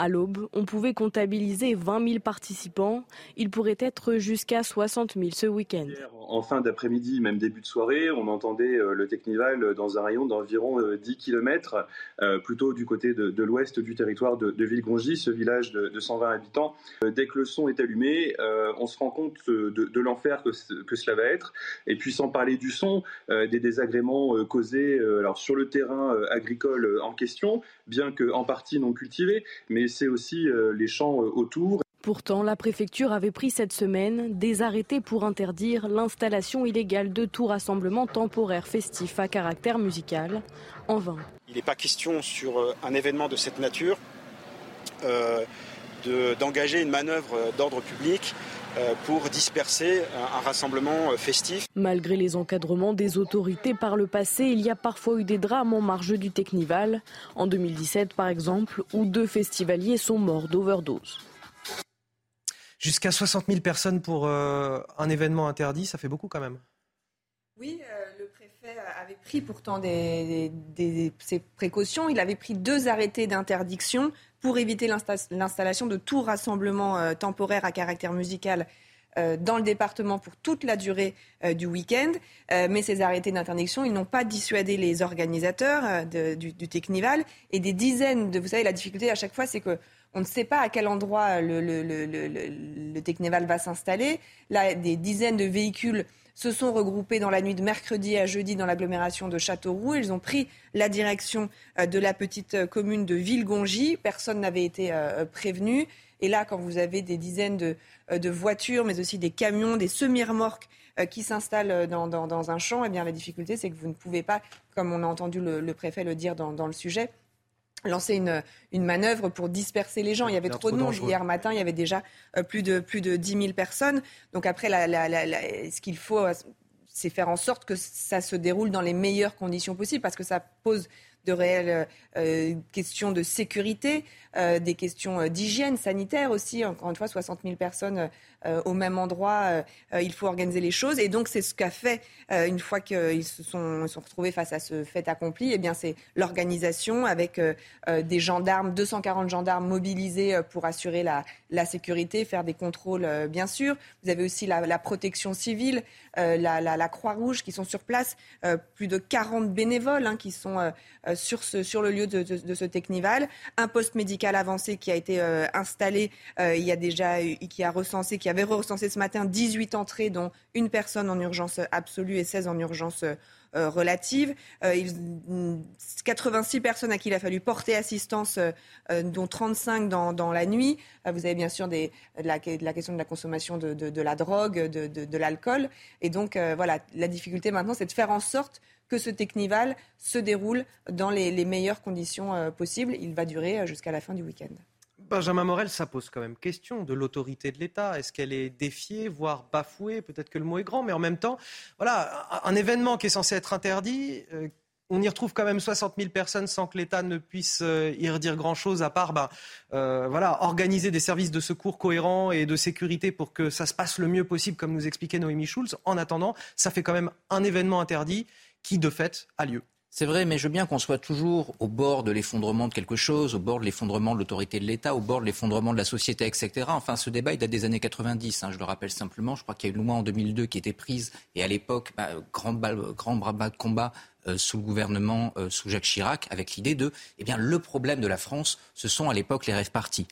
À l'aube, on pouvait comptabiliser 20 000 participants. Il pourrait être jusqu'à 60 000 ce week-end. En fin d'après-midi, même début de soirée, on entendait euh, le Technival dans un rayon d'environ 10 euh, km, euh, plutôt du côté de, l'ouest du territoire de, de Villegongis, ce village de, 120 habitants. Dès que le son est allumé, on se rend compte de, l'enfer que, que, cela va être. Et puis sans parler du son, des désagréments causés alors, sur le terrain agricole en question, bien qu'en partie non cultivé, mais c'est aussi euh, les champs euh, autour. Pourtant, la préfecture avait pris cette semaine des arrêtés pour interdire l'installation illégale de tout rassemblement temporaire festif à caractère musical en vain. Il n'est pas question sur euh, un événement de cette nature d'engager une manœuvre d'ordre public euh, pour disperser un rassemblement euh, festif. Malgré les encadrements des autorités par le passé, il y a parfois eu des drames en marge du Technival. En 2017, par exemple, où deux festivaliers sont morts d'overdose. Jusqu'à 60 000 personnes pour euh, un événement interdit, ça fait beaucoup quand même. Oui, avait pris pourtant des, précautions. Il avait pris deux arrêtés d'interdiction pour éviter l'installation de tout rassemblement euh, temporaire à caractère musical dans le département pour toute la durée du week-end. mais ces arrêtés d'interdiction, ils n'ont pas dissuadé les organisateurs du, Technival et des dizaines de... Vous savez, la difficulté à chaque fois, c'est que on ne sait pas à quel endroit le, le, le, Technival va s'installer. Là, des dizaines de véhicules se sont regroupés dans la nuit de mercredi à jeudi dans l'agglomération de Châteauroux. Ils ont pris la direction euh, de la petite euh, commune de Villegongy. Personne n'avait été euh, prévenu. Et là, quand vous avez des dizaines de, voitures, mais aussi des camions, des semi-remorques qui s'installent dans, un champ, eh bien, la difficulté, c'est que vous ne pouvez pas, comme on a entendu le, préfet le dire dans le sujet, lancer une, une manœuvre pour disperser les gens. Il y avait trop de monde. Hier matin, il y avait déjà euh, plus de, plus de 10 000 personnes. Donc après, la, la, ce qu'il faut, euh, c'est faire en sorte que ça se déroule dans les meilleures conditions possibles, parce que ça pose de réelles euh, questions de sécurité, des questions euh, d'hygiène sanitaire aussi. Encore une fois, 60 000 personnes au même endroit, il faut organiser les choses. Et donc, c'est ce qu'a fait, une fois qu'ils se sont, retrouvés face à ce fait accompli, eh bien, c'est l'organisation avec des gendarmes, 240 gendarmes mobilisés pour assurer la, sécurité, faire des contrôles, bien sûr. Vous avez aussi la, protection civile, la, Croix-Rouge qui sont sur place, plus de 40 bénévoles hein, qui sont euh, sur, ce, sur le lieu de, ce Technival. Un poste médical avancé qui a été euh, installé, euh, il y a déjà, qui a recensé, qui avait recensé ce matin 18 entrées, dont une personne en urgence absolue et 16 en urgence relative. 86 personnes à qui il a fallu porter assistance, dont 35 dans, la nuit. vous avez bien sûr des, la, la, question de la consommation de, la drogue, de, l'alcool. Et donc, voilà, la difficulté maintenant, c'est de faire en sorte que ce Technival se déroule dans les, meilleures conditions euh, possibles. Il va durer euh, jusqu'à la fin du week-end. Benjamin Morel, ça pose quand même question de l'autorité de l'État. Est-ce qu'elle est défiée, voire bafouée? Peut-être que le mot est grand, mais en même temps, voilà, un événement qui est censé être interdit, euh, on y retrouve quand même 60 000 personnes sans que l'État ne puisse y redire grand-chose, à part ben, voilà, organiser des services de secours cohérents et de sécurité pour que ça se passe le mieux possible, comme nous expliquait Noémie Schulz. En attendant, ça fait quand même un événement interdit qui, de fait, a lieu. C'est vrai, mais je veux bien qu'on soit toujours au bord de l'effondrement de quelque chose, au bord de l'effondrement de l'autorité de l'État, au bord de l'effondrement de la société, etc. Enfin, ce débat, il date des années 90. Hein, je le rappelle simplement. Je crois qu'il y a une loi en 2002 qui était prise, et à l'époque, bah, grand, grand bras de combat euh, sous le gouvernement, euh, sous Jacques Chirac, avec l'idée de, eh bien, le problème de la France, ce sont à l'époque les rêves partis.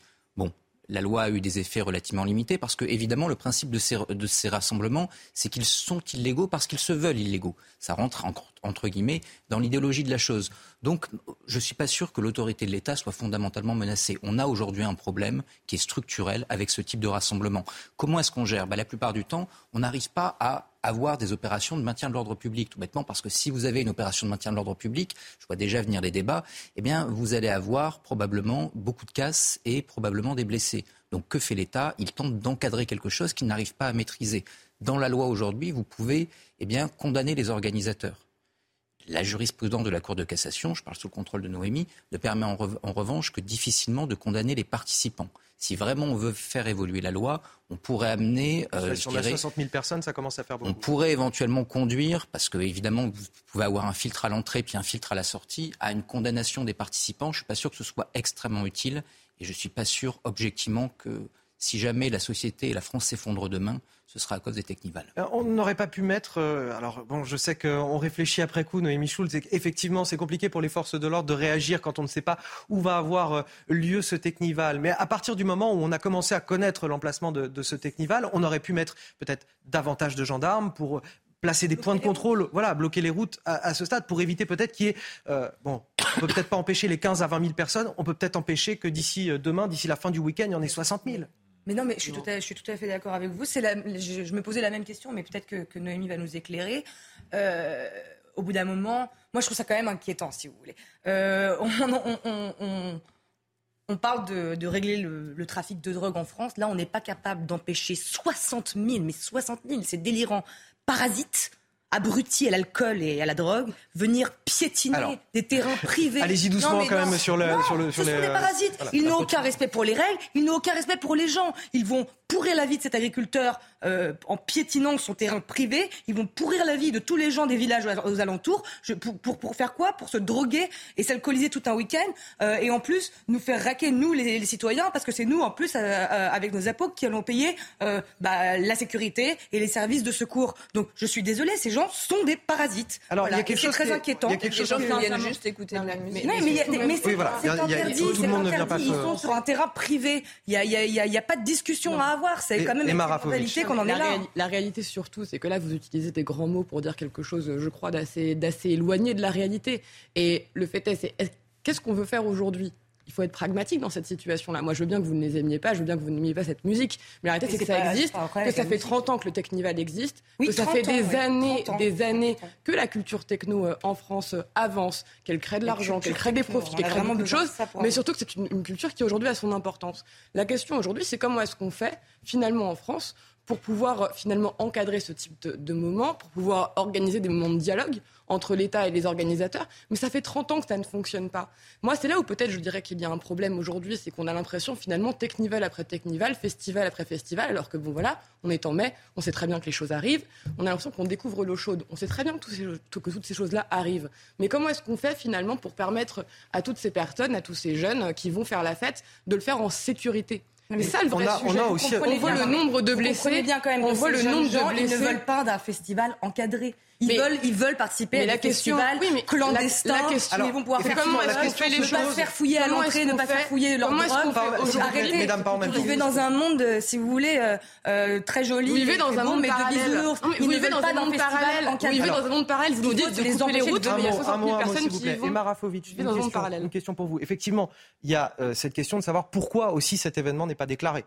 La loi a eu des effets relativement limités parce que, évidemment, le principe de ces, rassemblements, c'est qu'ils sont illégaux parce qu'ils se veulent illégaux. Ça rentre, entre guillemets, dans l'idéologie de la chose. Donc, je ne suis pas sûr que l'autorité de l'État soit fondamentalement menacée. On a aujourd'hui un problème qui est structurel avec ce type de rassemblement. Comment est-ce qu'on gère? Bah, La plupart du temps, on n'arrive pas à avoir des opérations de maintien de l'ordre public, tout bêtement, parce que si vous avez une opération de maintien de l'ordre public, je vois déjà venir les débats, eh bien, vous allez avoir probablement beaucoup de casses et probablement des blessés. Donc, que fait l'État? Il tente d'encadrer quelque chose qu'il n'arrive pas à maîtriser. Dans la loi aujourd'hui, vous pouvez eh bien, condamner les organisateurs. La jurisprudence de la Cour de cassation, je parle sous le contrôle de Noémie, ne permet en, revanche que difficilement de condamner les participants. Si vraiment on veut faire évoluer la loi, on pourrait amener. Euh, Sur les 60 000 personnes, ça commence à faire beaucoup. On pourrait éventuellement conduire, parce que évidemment, vous pouvez avoir un filtre à l'entrée puis un filtre à la sortie, à une condamnation des participants. Je ne suis pas sûr que ce soit extrêmement utile et je ne suis pas sûr objectivement que si jamais la société et la France s'effondrent demain, ce sera à cause des Technival. Euh, on n'aurait pas pu mettre. Euh, alors, bon, je sais qu'on réfléchit après coup, Noémie Schulz, effectivement, c'est compliqué pour les forces de l'ordre de réagir quand on ne sait pas où va avoir euh, lieu ce Technival. Mais à partir du moment où on a commencé à connaître l'emplacement de, ce Technival, on aurait pu mettre peut-être davantage de gendarmes pour placer des points de contrôle, voilà, bloquer les routes à, ce stade pour éviter peut-être qu'il y ait, bon, on peut peut-être pas empêcher les 15 à 20 000 personnes, on peut peut-être empêcher que d'ici demain, d'ici la fin du week-end, il y en ait 60 000. Mais non, mais je suis, tout à, je suis tout à fait d'accord avec vous. C'est je, me posais la même question, mais peut-être que, Noémie va nous éclairer. Euh, au bout d'un moment, moi je trouve ça quand même inquiétant, si vous voulez. Euh, on, parle de, régler le, trafic de drogue en France. Là, on n'est pas capable d'empêcher 60 000, mais 60 000, c'est délirant, parasites abrutis à l'alcool et à la drogue, venir piétiner des terrains privés. Allez-y doucement quand même sur, le, sur, le, sur ce les... sont des parasites. Ils n'ont aucun respect pour les règles, ils n'ont aucun respect pour les gens. Ils vont pourrir la vie de cet agriculteur euh, en piétinant son terrain privé, ils vont pourrir la vie de tous les gens des villages aux alentours. pour, pour, faire quoi? Pour se droguer et s'alcooliser tout un week-end. Euh, et en plus, nous faire raquer, nous, les, citoyens, parce que c'est nous, en plus, avec nos impôts, qui allons payer bah, la sécurité et les services de secours. Donc, je suis désolée, ces gens sont des parasites. Alors, il y a quelque chose très inquiétant. Il y a quelque chose qui viennent juste écouter la musique. Non, mais, c'est interdit. Tout le monde ne vient pas. Ils sont sur un terrain privé. Il n'y a, pas de discussion à avoir. C'est quand même une réalité qu'on en est là. La réalité surtout, c'est que là, vous utilisez des grands mots pour dire quelque chose, je crois, d'assez éloigné de la réalité. Et le fait est, c'est qu'est-ce qu'on veut faire aujourd'hui? Il faut être pragmatique dans cette situation-là. Moi, je veux bien que vous ne les aimiez pas, je veux bien que vous n'aimiez pas cette musique, mais la réalité, c'est que ça existe, que ça fait 30 ans que le Technival existe, que ça fait des années, des années que la culture techno euh, en France euh, avance, qu'elle crée de l'argent, qu'elle crée des profits, qu'elle crée beaucoup de choses, mais surtout que c'est une, culture qui aujourd'hui a son importance. La question aujourd'hui, c'est comment est-ce qu'on fait finalement en France pour pouvoir euh, finalement encadrer ce type de, moments, pour pouvoir organiser des moments de dialogue entre l'État et les organisateurs. Mais ça fait 30 ans que ça ne fonctionne pas. Moi, c'est là où peut-être je dirais qu'il y a un problème aujourd'hui, c'est qu'on a l'impression finalement technival après technival, festival après festival, alors que bon voilà, on est en mai, on sait très bien que les choses arrivent, on a l'impression qu'on découvre l'eau chaude, on sait très bien que, que toutes ces choses-là arrivent. Mais comment est-ce qu'on fait finalement pour permettre à toutes ces personnes, à tous ces jeunes qui vont faire la fête, de le faire en sécurité? Mais ça, le vrai on a, sujet, on a aussi, on voit le nombre de blessés. bien quand même on voit le nombre de blessés. Ils ne veulent pas d'un festival encadré. Ils, veulent, ils veulent participer à des festivals oui, mais clandestins. La, question, alors, ils vont pouvoir faire comment est-ce qu'on fait les choses Ne pas se faire fouiller à l'entrée, ne pas faire fouiller leur drogue. Arrêtez. Vous vivez dans un monde, si vous voulez, euh, euh, très joli. Vous vivez dans un monde parallèle. Vous vivez dans un monde parallèle. Vous vivez dans un monde parallèle. Vous nous dites de couper les routes, mais il y a 60 000 personnes qui vont. Emma Rafovic, une question pour vous. Effectivement, il y a euh, cette question de savoir pourquoi aussi cet événement n'est pas déclaré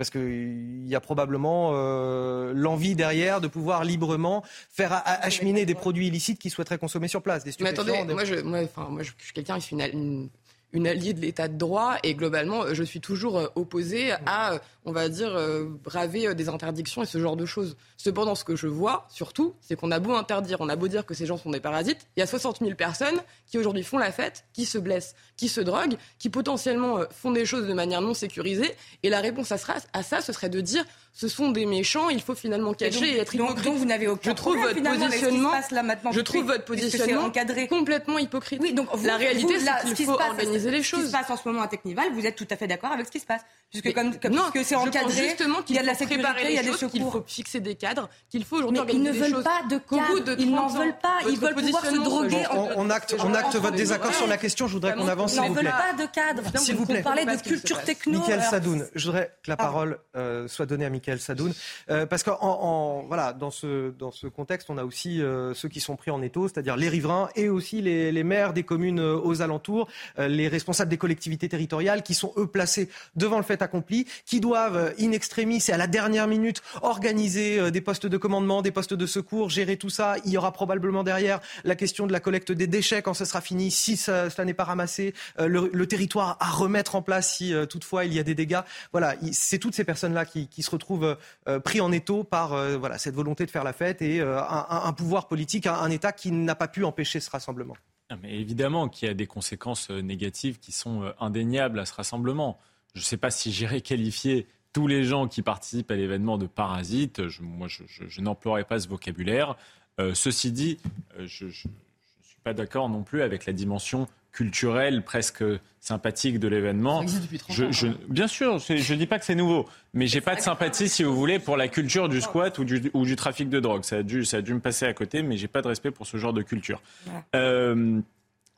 parce qu'il y a probablement euh, l'envie derrière de pouvoir librement faire acheminer des produits illicites qui souhaiteraient consommer sur place. Des mais attendez, moi, je, moi, moi, je suis quelqu'un, qui suis une, une alliée de l'état de droit et globalement, je suis toujours euh, opposée à, euh, on va dire, braver des interdictions et ce genre de choses. Cependant, ce que je vois, surtout, c'est qu'on a beau interdire, on a beau dire que ces gens sont des parasites, il y a 60 000 personnes qui aujourd'hui font la fête, qui se blessent, qui se droguent, qui potentiellement font des choses de manière non sécurisée. Et la réponse à ça, ce serait de dire ce sont des méchants, il faut finalement cacher et, être hypocrite. Donc, vous n'avez aucun je trouve votre positionnement, là maintenant, je trouve votre positionnement encadré. complètement hypocrite. Oui, donc la réalité, c'est qu'il faut organiser les choses. Ce qui se passe en ce moment à Technival, vous êtes tout à fait d'accord avec ce qui se passe, puisque comme, comme non, puisque c'est encadré, justement qu'il y a de la sécurité, il y a des secours. Qu'il faut fixer des cadres, qu'il faut aujourd'hui organiser des choses. Ils ne veulent pas de cadres, ils n'en veulent pas, ils veulent pouvoir se droguer. On acte, on acte votre désaccord sur la question. Je voudrais qu'on avance, s'il vous plaît. Ils ne veulent pas de cadre. S'il vous plaît. On parlait de culture techno. Michael Sadoun, je voudrais que la parole soit donnée à Michael Sadoun. Euh, parce que en, voilà, dans ce, dans ce contexte, on a aussi euh, ceux qui sont pris en étau, c'est-à-dire les riverains et aussi les, les maires des communes euh, aux alentours, les responsables des collectivités territoriales qui sont eux placés devant le fait accompli, qui doivent in extremis et à la dernière minute organiser des postes de commandement, des postes de secours, gérer tout ça. Il y aura probablement derrière la question de la collecte des déchets quand ce sera fini, si ça, n'est pas ramassé, le, le, territoire à remettre en place si toutefois il y a des dégâts. Voilà, c'est toutes ces personnes-là qui, qui, se retrouvent pris en étau par euh, voilà, cette volonté de faire la fête et euh, un, pouvoir politique, un, État qui n'a pas pu empêcher ce rassemblement. mais évidemment qu'il y a des conséquences euh, négatives qui sont indéniables à ce rassemblement. Je ne sais pas si j'irais *laughs* qualifier tous les gens qui participent à l'événement de parasites. moi, je, je, n'emploierai pas ce vocabulaire. ceci dit, je ne suis pas d'accord non plus avec la dimension culturelle presque sympathique de l'événement. Je, bien sûr, je ne dis pas que c'est nouveau, mais j'ai pas de sympathie, si vous voulez, pour la culture du squat ou du, ou du trafic de drogue. Ça a, dû, ça a dû me passer à côté, mais j'ai pas de respect pour ce genre de culture. Euh,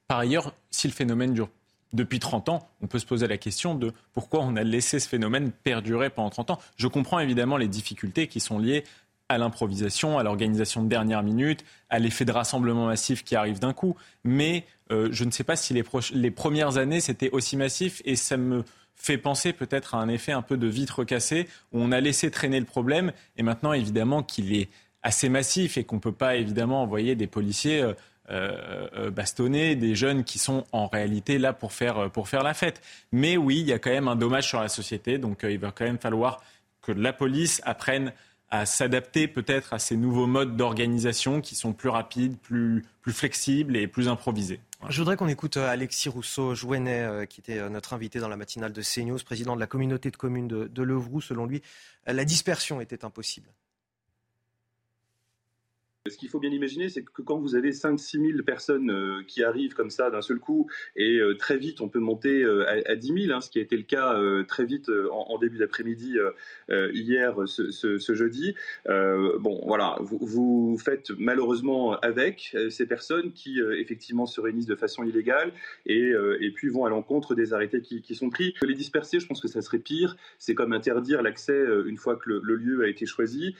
par ailleurs, si le phénomène dure depuis 30 ans, on peut se poser la question de pourquoi on a laissé ce phénomène perdurer pendant 30 ans. Je comprends évidemment les difficultés qui sont liées à l'improvisation, à l'organisation de dernière minute, à l'effet de rassemblement massif qui arrive d'un coup. Mais euh, je ne sais pas si les, premières années, c'était aussi massif et ça me fait penser peut-être à un effet un peu de vitre cassée où on a laissé traîner le problème et maintenant évidemment qu'il est assez massif et qu'on ne peut pas évidemment envoyer des policiers euh, euh, bastonner des jeunes qui sont en réalité là pour faire, pour faire la fête. Mais oui, il y a quand même un dommage sur la société, donc il va quand même falloir que la police apprenne à s'adapter peut-être à ces nouveaux modes d'organisation qui sont plus rapides, plus, flexibles et plus improvisés. Je voudrais qu'on écoute euh, Alexis Rousseau-Jouenet, euh, qui était euh, notre invité dans la matinale de CNews, président de la communauté de communes de, de Levroux. Selon lui, la dispersion était impossible. Ce qu'il faut bien imaginer, c'est que quand vous avez 5-6 000 personnes euh, qui arrivent comme ça d'un seul coup, et euh, très vite on peut monter euh, à, à, 10 000, hein, ce qui a été le cas très vite en, début d'après-midi hier, ce, jeudi. bon, voilà, vous, faites malheureusement avec ces personnes qui effectivement se réunissent de façon illégale et, puis vont à l'encontre des arrêtés qui, sont pris. Les disperser, je pense que ça serait pire. C'est comme interdire l'accès une fois que le, lieu a été choisi.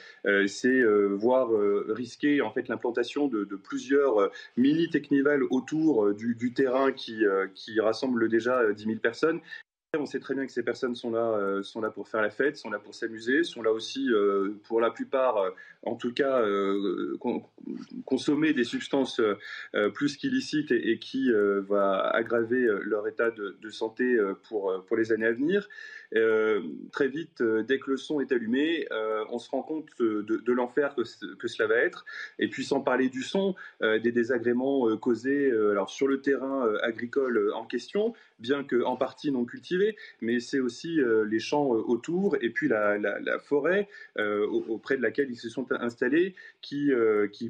c'est voir risquer en fait l'implantation de, plusieurs euh, mini technivals autour euh, du, du terrain qui, euh, qui rassemble déjà 10 000 personnes. On sait très bien que ces personnes sont là, euh, sont là pour faire la fête, sont là pour s'amuser, sont là aussi euh, pour la plupart, euh, en tout cas, con consommer des substances plus qu'illicites et, qui va aggraver leur état de, santé pour, pour les années à venir. très vite, dès que le son est allumé, on se rend compte de, l'enfer que, que, cela va être. Et puis, sans parler du son, des désagréments causés alors, sur le terrain agricole en question, bien qu'en partie non mais c'est aussi euh, les champs euh, autour et puis la, forêt euh, auprès de laquelle ils se sont installés qui,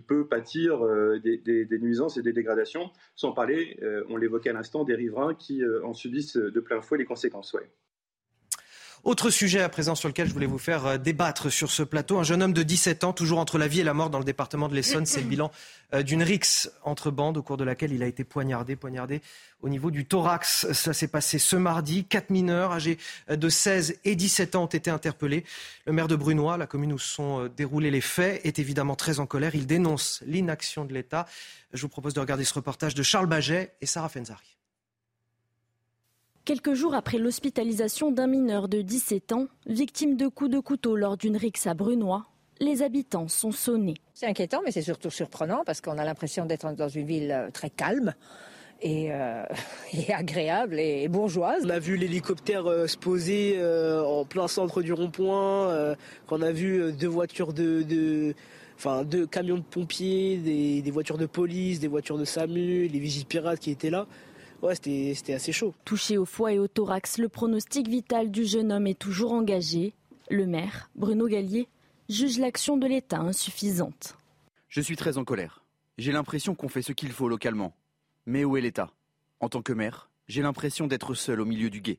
peut pâtir des, nuisances et des dégradations, sans parler, on l'évoquait à l'instant, des riverains qui en subissent de plein fouet les conséquences. Autre sujet à présent sur lequel je voulais vous faire euh, débattre sur ce plateau. Un jeune homme de 17 ans, toujours entre la vie et la mort dans le département de l'Essonne. C'est le bilan euh, d'une rixe entre bandes au cours de laquelle il a été poignardé, poignardé au niveau du thorax. Ça s'est passé ce mardi. Quatre mineurs âgés euh, de 16 et 17 ans ont été interpellés. Le maire de Brunois, la commune où sont déroulés les faits, est évidemment très en colère. Il dénonce l'inaction de l'État. Je vous propose de regarder ce reportage de Charles Baget et Sarah Fenzari. Quelques jours après l'hospitalisation d'un mineur de 17 ans, victime de coups de couteau lors d'une rixe à Brunois, les habitants sont sonnés. C'est inquiétant, mais c'est surtout surprenant parce qu'on a l'impression d'être dans une ville euh, très calme. Et, euh, *laughs* et, agréable et bourgeoise. On a vu l'hélicoptère euh, se poser euh, en plein centre du rond-point, euh, on a vu deux voitures de, de, enfin deux camions de pompiers, des, des, voitures de police, des voitures de SAMU, les vigiles pirates qui étaient là ouais, c'était assez chaud. Touché au foie et au thorax, le pronostic vital du jeune homme est toujours engagé. Le maire, Bruno Gallier, juge l'action de l'État insuffisante. Je suis très en colère. J'ai l'impression qu'on fait ce qu'il faut localement. Mais où est l'État? En tant que maire, j'ai l'impression d'être seul au milieu du guet.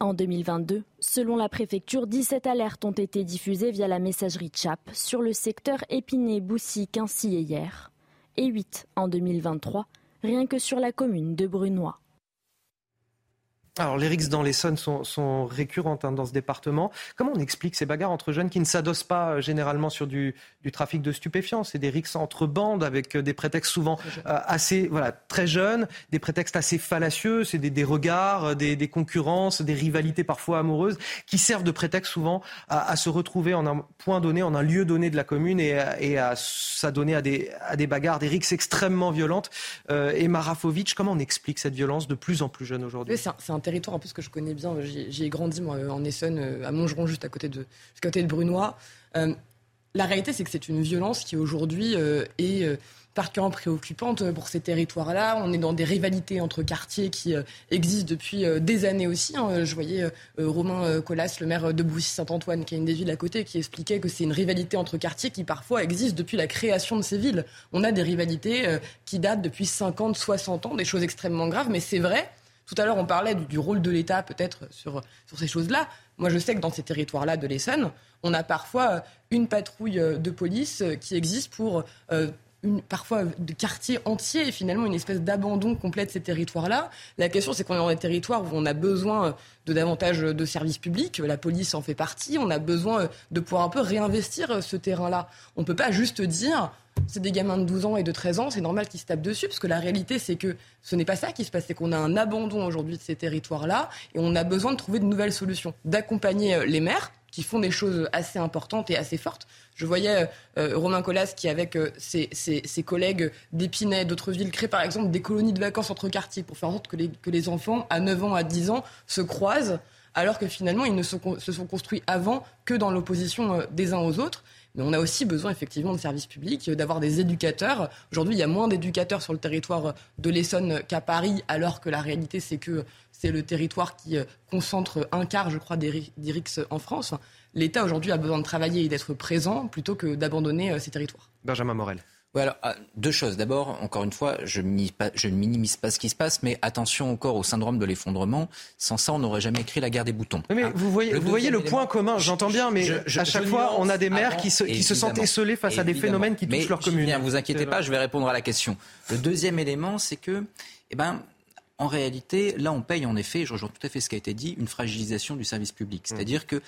En 2022, selon la préfecture, 17 alertes ont été diffusées via la messagerie CHAP sur le secteur Épinay-Boussy-Quincy et hier, et 8 en 2023 rien que sur la commune de Brunois. Alors les rixes dans l'Essonne sont, sont récurrentes hein, dans ce département. Comment on explique ces bagarres entre jeunes qui ne s'adossent pas euh, généralement sur du, du, trafic de stupéfiants? C'est des rixes entre bandes avec euh, des prétextes souvent euh, assez voilà très jeunes, des prétextes assez fallacieux. C'est des, des, regards, des, des, concurrences, des rivalités parfois amoureuses qui servent de prétexte souvent à, à, se retrouver en un point donné, en un lieu donné de la commune et, et à s'adonner à des, à des bagarres, des rixes extrêmement violentes. Euh, et Marafovic, comment on explique cette violence de plus en plus jeune aujourd'hui? Territoire peu ce que je connais bien. J'y ai grandi moi, en Essonne, euh, à Montgeron, juste à côté de, à côté de Brunois. Euh, la réalité, c'est que c'est une violence qui aujourd'hui euh, est euh, particulièrement préoccupante pour ces territoires-là. On est dans des rivalités entre quartiers qui euh, existent depuis euh, des années aussi. Hein. Je voyais euh, Romain Collas, le maire de Boussy-Saint-Antoine, qui est une des villes à côté, qui expliquait que c'est une rivalité entre quartiers qui parfois existe depuis la création de ces villes. On a des rivalités qui datent depuis 50, 60 ans, des choses extrêmement graves, mais c'est vrai tout à l'heure, on parlait du, rôle de l'État peut-être sur, ces choses-là. Moi, je sais que dans ces territoires-là de l'Essonne, on a parfois une patrouille de police qui existe pour euh, parfois de quartiers entiers et finalement une espèce d'abandon complet de ces territoires-là. La question, c'est qu'on est dans des territoires où on a besoin de davantage de services publics, la police en fait partie, on a besoin de pouvoir un peu réinvestir ce terrain-là. On ne peut pas juste dire c'est des gamins de 12 ans et de 13 ans, c'est normal qu'ils se tapent dessus, parce que la réalité, c'est que ce n'est pas ça qui se passe, c'est qu'on a un abandon aujourd'hui de ces territoires-là, et on a besoin de trouver de nouvelles solutions, d'accompagner les maires, qui font des choses assez importantes et assez fortes. Je voyais euh, Romain Collas qui, avec euh, ses, collègues d'Épinay, d'autres villes, crée par exemple des colonies de vacances entre quartiers pour faire en sorte que les, enfants, à 9 ans, à 10 ans, se croisent, alors que finalement, ils ne se, se sont construits avant que dans l'opposition euh, des uns aux autres. Mais on a aussi besoin effectivement de services publics, d'avoir des éducateurs. Aujourd'hui, il y a moins d'éducateurs sur le territoire de l'Essonne qu'à Paris, alors que la réalité, c'est que c'est le territoire qui concentre un quart, je crois, des RICS en France. L'État aujourd'hui a besoin de travailler et d'être présent plutôt que d'abandonner ces territoires. Benjamin Morel. Ah, deux choses. D'abord, encore une fois, je, je, ne minimise pas ce qui se passe, mais attention encore au syndrome de l'effondrement. Sans ça, on n'aurait jamais écrit la guerre des boutons. mais hein. vous voyez, le, vous voyez le point commun, j'entends bien, mais à chaque fois, on a des maires qui se, qui se sentent esselés face à des phénomènes qui touchent leur commune. Ne vous inquiétez pas, je vais répondre à la question. Le deuxième élément, c'est que, eh ben, en réalité, là, on paye en effet, je rejoins tout à fait ce qui a été dit, une fragilisation du service public. Mmh. C'est-à-dire que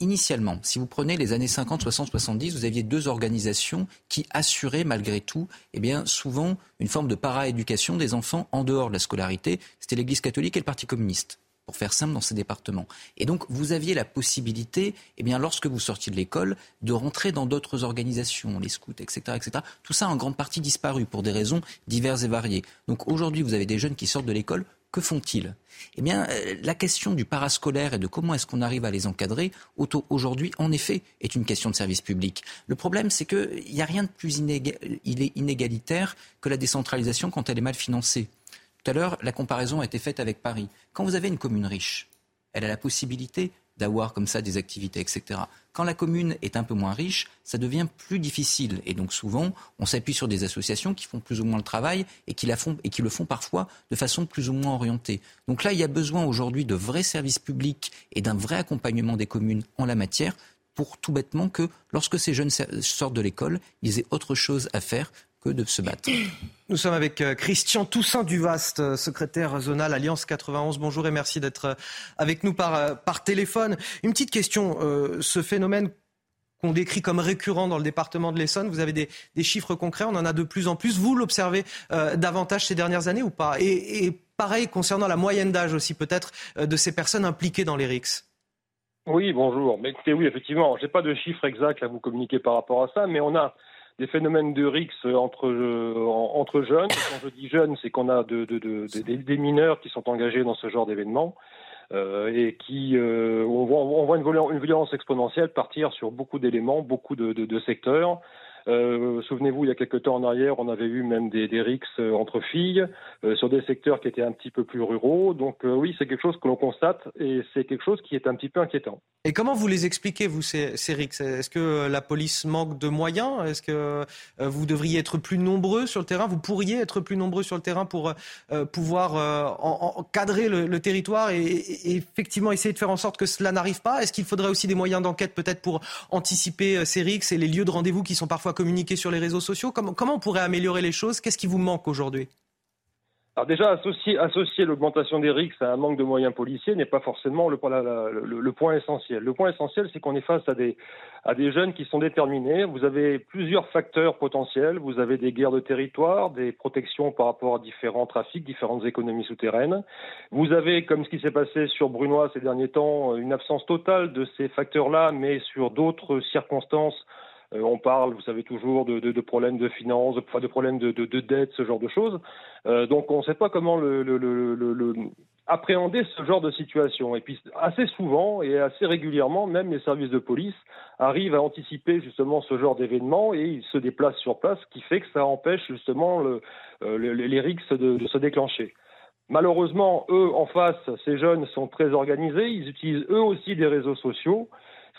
initialement, si vous prenez les années 50, 60, 70, vous aviez deux organisations qui assuraient malgré tout, eh souvent une forme de para-éducation des enfants en dehors de la scolarité. C'était l'Église catholique et le Parti communiste pour faire simple dans ces départements. Et donc, vous aviez la possibilité, eh lorsque vous sortiez de l'école, de rentrer dans d'autres organisations, les scouts, etc., etc. Tout ça, en grande partie, disparu pour des raisons diverses et variées. Donc, aujourd'hui, vous avez des jeunes qui sortent de l'école que font-ils? Eh bien, euh, la question du parascolaire et de comment est-ce qu'on arrive à les encadrer, aujourd'hui, en effet, est une question de service public. Le problème, c'est qu'il n'y a rien de plus inégalitaire que la décentralisation quand elle est mal financée. Tout à l'heure, la comparaison a été faite avec Paris. Quand vous avez une commune riche, elle a la possibilité d'avoir comme ça des activités, etc. Quand la commune est un peu moins riche, ça devient plus difficile. Et donc souvent, on s'appuie sur des associations qui font plus ou moins le travail et qui, la font, et qui le font parfois de façon plus ou moins orientée. Donc là, il y a besoin aujourd'hui de vrais services publics et d'un vrai accompagnement des communes en la matière pour tout bêtement que lorsque ces jeunes sortent de l'école, ils aient autre chose à faire de se battre. *clears throat* Nous sommes avec euh, Christian Toussaint Duvaste, euh, secrétaire zonal Alliance 91. Bonjour et merci d'être euh, avec nous par, par téléphone. Une petite question, ce phénomène qu'on décrit comme récurrent dans le département de l'Essonne, vous avez des, chiffres concrets, on en a de plus en plus. Vous l'observez davantage ces dernières années ou pas? Et, et, pareil concernant la moyenne d'âge aussi peut-être de ces personnes impliquées dans les RICS oui, bonjour. Mais écoutez, oui, effectivement, je n'ai pas de chiffres exacts à vous communiquer par rapport à ça, mais on a des phénomènes de RIX entre, euh, entre jeunes. Quand je dis jeunes, c'est qu'on a de, de, de, des mineurs qui sont engagés dans ce genre d'événements. Euh, et qui euh, on voit, une, violence exponentielle partir sur beaucoup d'éléments, beaucoup de secteurs. Euh, souvenez-vous, il y a quelques temps en arrière, on avait eu même des, des rixes euh, entre filles euh, sur des secteurs qui étaient un petit peu plus ruraux. Donc oui, c'est quelque chose que l'on constate et c'est quelque chose qui est un petit peu inquiétant. Et comment vous les expliquez, vous, ces, ces rixes? Est-ce que la police manque de moyens? Est-ce que vous devriez être plus nombreux sur le terrain? Vous pourriez être plus nombreux sur le terrain pour pouvoir encadrer le, territoire et, et, effectivement essayer de faire en sorte que cela n'arrive pas? Est-ce qu'il faudrait aussi des moyens d'enquête peut-être pour anticiper ces rixes et les lieux de rendez-vous qui sont parfois communiquer sur les réseaux sociaux comment, on pourrait améliorer les choses? Qu'est-ce qui vous manque aujourd'hui? Alors déjà, associer, l'augmentation des RICS à un manque de moyens policiers n'est pas forcément le, point essentiel. Le point essentiel, c'est qu'on est face à des, jeunes qui sont déterminés. Vous avez plusieurs facteurs potentiels. Vous avez des guerres de territoire, des protections par rapport à différents trafics, différentes économies souterraines. Vous avez, comme ce qui s'est passé sur Brunois ces derniers temps, une absence totale de ces facteurs-là, mais sur d'autres circonstances on parle, vous savez, toujours de, problèmes de finances, de, problèmes de, de, dette, ce genre de choses. Euh, donc on ne sait pas comment appréhender ce genre de situation. Et puis assez souvent et assez régulièrement, même les services de police arrivent à anticiper justement ce genre d'événement et ils se déplacent sur place, ce qui fait que ça empêche justement euh, les rixes de se déclencher. Malheureusement, eux, en face, ces jeunes sont très organisés, ils utilisent eux aussi des réseaux sociaux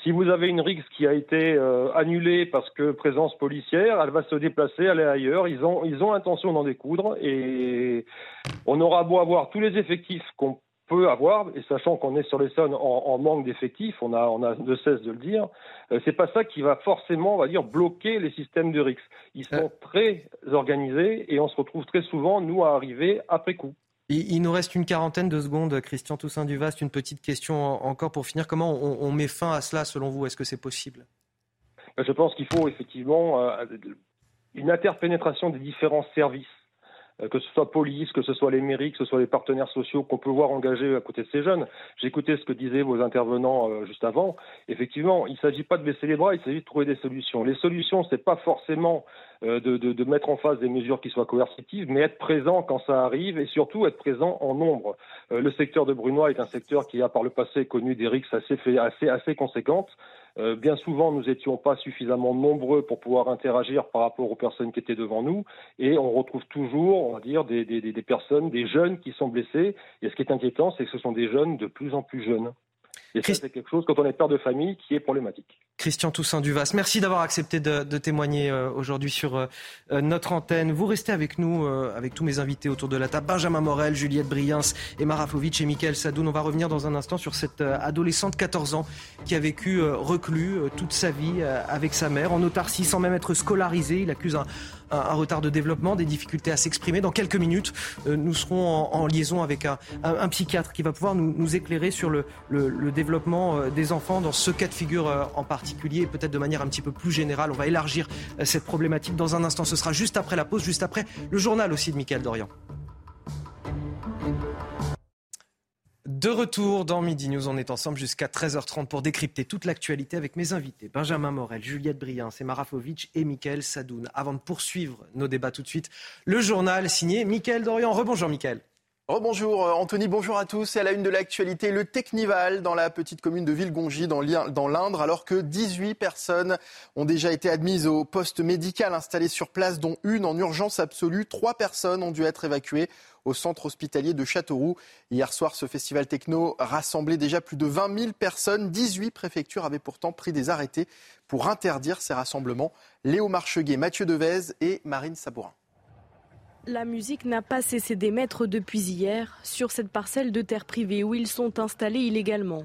si vous avez une RIX qui a été euh, annulée parce que présence policière, elle va se déplacer, aller ailleurs. Ils ont, ils ont intention d'en découdre et on aura beau avoir tous les effectifs qu'on peut avoir, et sachant qu'on est sur les zones en, manque d'effectifs, on a, on a de cesse de le dire, euh, c'est pas ça qui va forcément, on va dire, bloquer les systèmes de RIX. Ils sont euh. très organisés et on se retrouve très souvent, nous, à arriver après coup. Il, nous reste une quarantaine de secondes. Christian Toussaint Duvaste, une petite question encore pour finir. Comment on, met fin à cela selon vous? Est-ce que c'est possible? Je pense qu'il faut effectivement euh, une interpénétration des différents services que ce soit police, que ce soit les mairies, que ce soit les partenaires sociaux qu'on peut voir engagés à côté de ces jeunes. J'écoutais ce que disaient vos intervenants euh, juste avant. Effectivement, il ne s'agit pas de baisser les bras, il s'agit de trouver des solutions. Les solutions, ce n'est pas forcément de, de, mettre en face des mesures qui soient coercitives, mais être présent quand ça arrive et surtout être présent en nombre. le secteur de Brunois est un secteur qui a par le passé connu des rixes assez, assez, assez conséquentes. Euh, bien souvent, nous n'étions pas suffisamment nombreux pour pouvoir interagir par rapport aux personnes qui étaient devant nous, et on retrouve toujours, on va dire, des, des, des personnes, des jeunes qui sont blessés. Et ce qui est inquiétant, c'est que ce sont des jeunes de plus en plus jeunes. Et ça, c'est quelque chose, quand on est père de famille, qui est problématique. Christian Toussaint Duvas, merci d'avoir accepté de, témoigner euh, aujourd'hui sur euh, euh, notre antenne. Vous restez avec nous, avec tous mes invités autour de la table, Benjamin Morel, Juliette Briens, Emma Rafovic et Michael Sadoun. On va revenir dans un instant sur cette adolescente de 14 ans qui a vécu reclus toute sa vie avec sa mère en autarcie sans même être scolarisé. Il accuse un, un, retard de développement, des difficultés à s'exprimer. Dans quelques minutes, nous serons en, liaison avec un, psychiatre qui va pouvoir nous, éclairer sur le, développement euh, des enfants dans ce cas de figure euh, en particulier peut-être de manière un petit peu plus générale. On va élargir cette problématique dans un instant. Ce sera juste après la pause, juste après le journal aussi de Michael Dorian. De retour dans Midi News, on est ensemble jusqu'à 13h30 pour décrypter toute l'actualité avec mes invités Benjamin Morel, Juliette Briand, Emma et Mickaël Sadoun. Avant de poursuivre nos débats tout de suite, le journal signé Mickaël Dorian. Rebonjour Mickaël. Rebonjour euh, Anthony, bonjour à tous. Et à la une de l'actualité, le Technival dans la petite commune de Villegongy dans l'Indre, alors que 18 personnes ont déjà été admises au poste médical installé sur place, dont une en urgence absolue. Trois personnes ont dû être évacuées au centre hospitalier de Châteauroux. Hier soir, ce festival techno rassemblait déjà plus de 20 000 personnes. 18 préfectures avaient pourtant pris des arrêtés pour interdire ces rassemblements. Léo Marcheguet, Mathieu Devez et Marine Sabourin. La musique n'a pas cessé d'émettre depuis hier sur cette parcelle de terre privée où ils sont installés illégalement.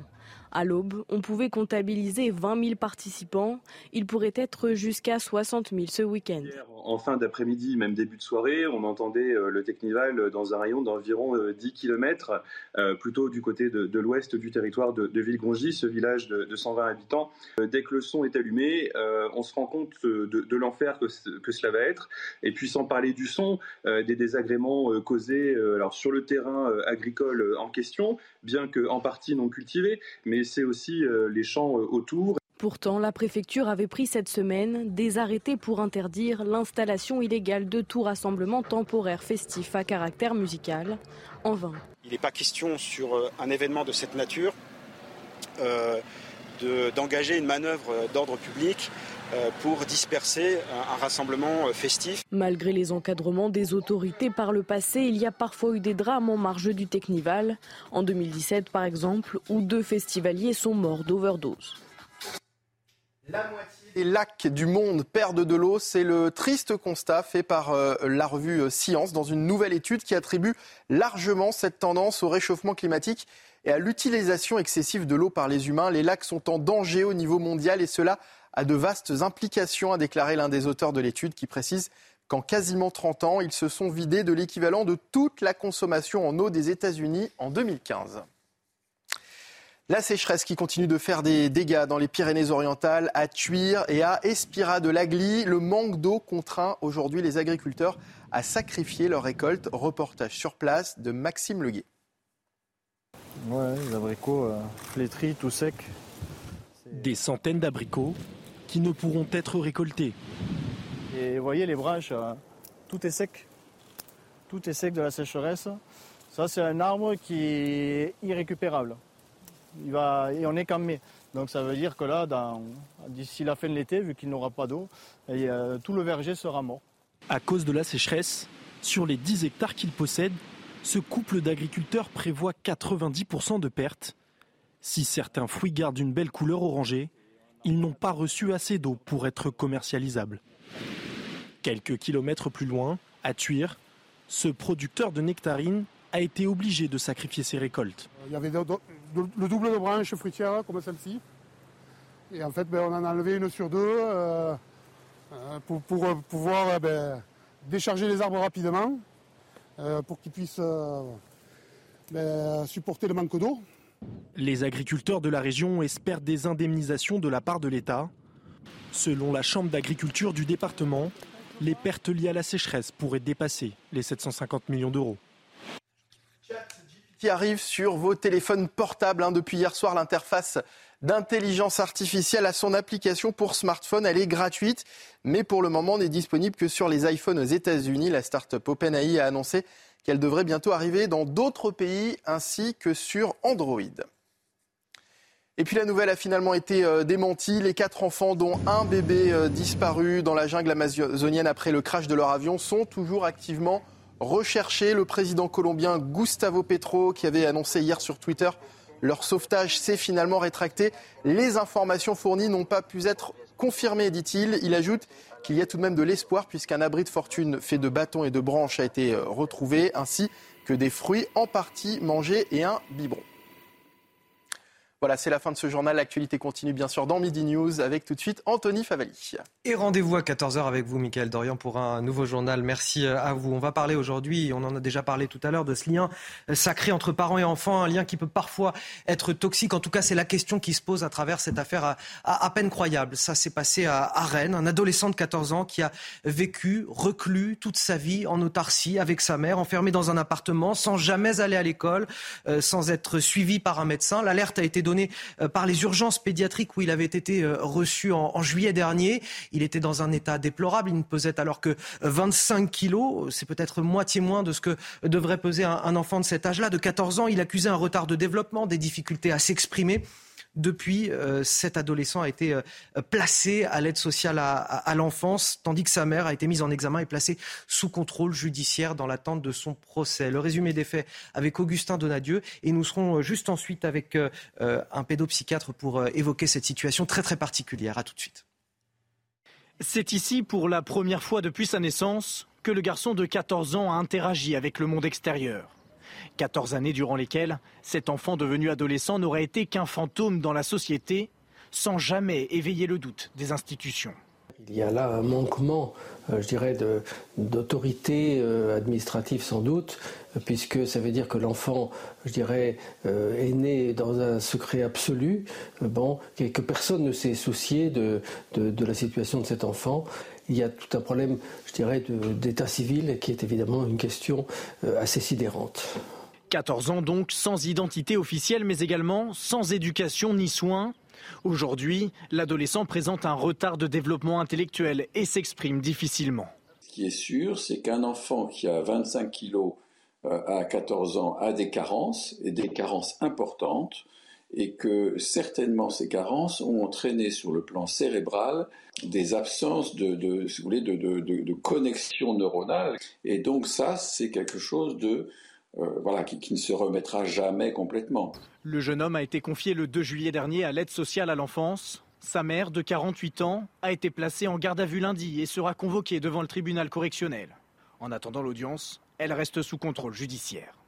À l'aube, on pouvait comptabiliser 20 000 participants. Il pourrait être jusqu'à 60 000 ce week-end. En fin d'après-midi, même début de soirée, on entendait euh, le Technival dans un rayon d'environ 10 euh, km, euh, plutôt du côté de, l'ouest du territoire de, de Villegongy, ce village de, 120 habitants. Dès que le son est allumé, on se rend compte de, l'enfer que, que, cela va être. Et puis sans parler du son, des désagréments causés alors, sur le terrain agricole en question, bien qu'en partie non cultivé, mais c'est aussi euh, les champs euh, autour. Pourtant, la préfecture avait pris cette semaine des arrêtés pour interdire l'installation illégale de tout rassemblement temporaire festif à caractère musical. En vain. Il n'est pas question sur euh, un événement de cette nature d'engager une manœuvre d'ordre public pour disperser un rassemblement euh, festif. Malgré les encadrements des autorités par le passé, il y a parfois eu des drames en marge du Technival. En 2017, par exemple, où deux festivaliers sont morts d'overdose. La moitié des lacs du monde perdent de l'eau. C'est le triste constat fait par euh, la revue Science dans une nouvelle étude qui attribue largement cette tendance au réchauffement climatique et à l'utilisation excessive de l'eau par les humains. Les lacs sont en danger au niveau mondial et cela a de vastes implications, a déclaré l'un des auteurs de l'étude qui précise qu'en quasiment 30 ans, ils se sont vidés de l'équivalent de toute la consommation en eau des États-Unis en 2015. La sécheresse qui continue de faire des dégâts dans les Pyrénées-Orientales, à Tuire et à Espira de l'Agly. Le manque d'eau contraint aujourd'hui les agriculteurs à sacrifier leur récolte. Reportage sur place de Maxime Leguet. Ouais, les abricots euh, flétris, tout secs. Des centaines d'abricots qui ne pourront être récoltés. Et vous voyez les branches, euh, tout est sec. Tout est sec de la sécheresse. Ça, c'est un arbre qui est irrécupérable. Il va, et on est qu'en mai. Donc ça veut dire que là, d'ici la fin de l'été, vu qu'il n'aura pas d'eau, euh, tout le verger sera mort. À cause de la sécheresse, sur les 10 hectares qu'il possède, ce couple d'agriculteurs prévoit 90% de pertes. Si certains fruits gardent une belle couleur orangée, ils n'ont pas reçu assez d'eau pour être commercialisables. Quelques kilomètres plus loin, à Tuire, ce producteur de nectarines a été obligé de sacrifier ses récoltes. Il y avait le double de branches fruitières comme celle-ci. Et en fait, ben, on en a enlevé une sur deux euh, euh, pour, pouvoir euh, ben, décharger les arbres rapidement pour qu'ils puissent ben, supporter le manque d'eau. Les agriculteurs de la région espèrent des indemnisations de la part de l'État. Selon la Chambre d'agriculture du département, les pertes liées à la sécheresse pourraient dépasser les 750 millions d'euros qui arrive sur vos téléphones portables. Hein. Depuis hier soir, l'interface d'intelligence artificielle à son application pour smartphone. Elle est gratuite, mais pour le moment n'est disponible que sur les iPhones aux États-Unis. La start-up OpenAI a annoncé qu'elle devrait bientôt arriver dans d'autres pays ainsi que sur Android. Et puis la nouvelle a finalement été euh, démentie. Les quatre enfants, dont un bébé euh, disparu dans la jungle amazonienne après le crash de leur avion, sont toujours activement recherchés. Le président colombien Gustavo Petro, qui avait annoncé hier sur Twitter leur sauvetage, s'est finalement rétracté. Les informations fournies n'ont pas pu être confirmées, dit-il. Il ajoute qu'il y a tout de même de l'espoir puisqu'un abri de fortune fait de bâtons et de branches a été euh, retrouvé, ainsi que des fruits en partie mangés et un biberon. Voilà, c'est la fin de ce journal. L'actualité continue bien sûr dans Midi News avec tout de suite Anthony Favali. Et rendez-vous à 14h avec vous, Michael Dorian, pour un nouveau journal. Merci euh, à vous. On va parler aujourd'hui, on en a déjà parlé tout à l'heure, de ce lien euh, sacré entre parents et enfants, un lien qui peut parfois être toxique. En tout cas, c'est la question qui se pose à travers cette affaire à, peine croyable. Ça s'est passé à, Rennes, un adolescent de 14 ans qui a vécu, reclus toute sa vie en autarcie avec sa mère, enfermé dans un appartement, sans jamais aller à l'école, euh, sans être suivi par un médecin. L'alerte a été donné euh, par les urgences pédiatriques où il avait été euh, reçu en, juillet dernier. Il était dans un état déplorable. Il ne pesait alors que 25 kilos. C'est peut-être moitié moins de ce que devrait peser un enfant de cet âge-là. De 14 ans, il accusait un retard de développement, des difficultés à s'exprimer. Depuis, euh, cet adolescent a été euh, placé à l'aide sociale à, l'enfance, tandis que sa mère a été mise en examen et placée sous contrôle judiciaire dans l'attente de son procès. Le résumé des faits avec Augustin Donadieu et nous serons euh, juste ensuite avec un pédopsychiatre pour évoquer cette situation très très particulière. À tout de suite. C'est ici, pour la première fois depuis sa naissance, que le garçon de 14 ans a interagi avec le monde extérieur. 14 années durant lesquelles cet enfant devenu adolescent n'aurait été qu'un fantôme dans la société, sans jamais éveiller le doute des institutions. Il y a là un manquement, euh, je dirais, d'autorité euh, administrative sans doute, puisque ça veut dire que l'enfant, je dirais, euh, est né dans un secret absolu, bon, que personne ne s'est soucié de, la situation de cet enfant. Il y a tout un problème, je dirais, d'état civil qui est évidemment une question assez sidérante. 14 ans donc, sans identité officielle, mais également sans éducation ni soins. Aujourd'hui, l'adolescent présente un retard de développement intellectuel et s'exprime difficilement. Ce qui est sûr, c'est qu'un enfant qui a 25 kilos euh, à 14 ans a des carences, et des carences importantes, et que certainement ces carences ont entraîné sur le plan cérébral des absences de, de, de connexion neuronale. Et donc ça, c'est quelque chose de euh, voilà, qui, ne se remettra jamais complètement. Le jeune homme a été confié le 2 juillet dernier à l'aide sociale à l'enfance. Sa mère, de 48 ans, a été placée en garde à vue lundi et sera convoquée devant le tribunal correctionnel. En attendant l'audience, elle reste sous contrôle judiciaire.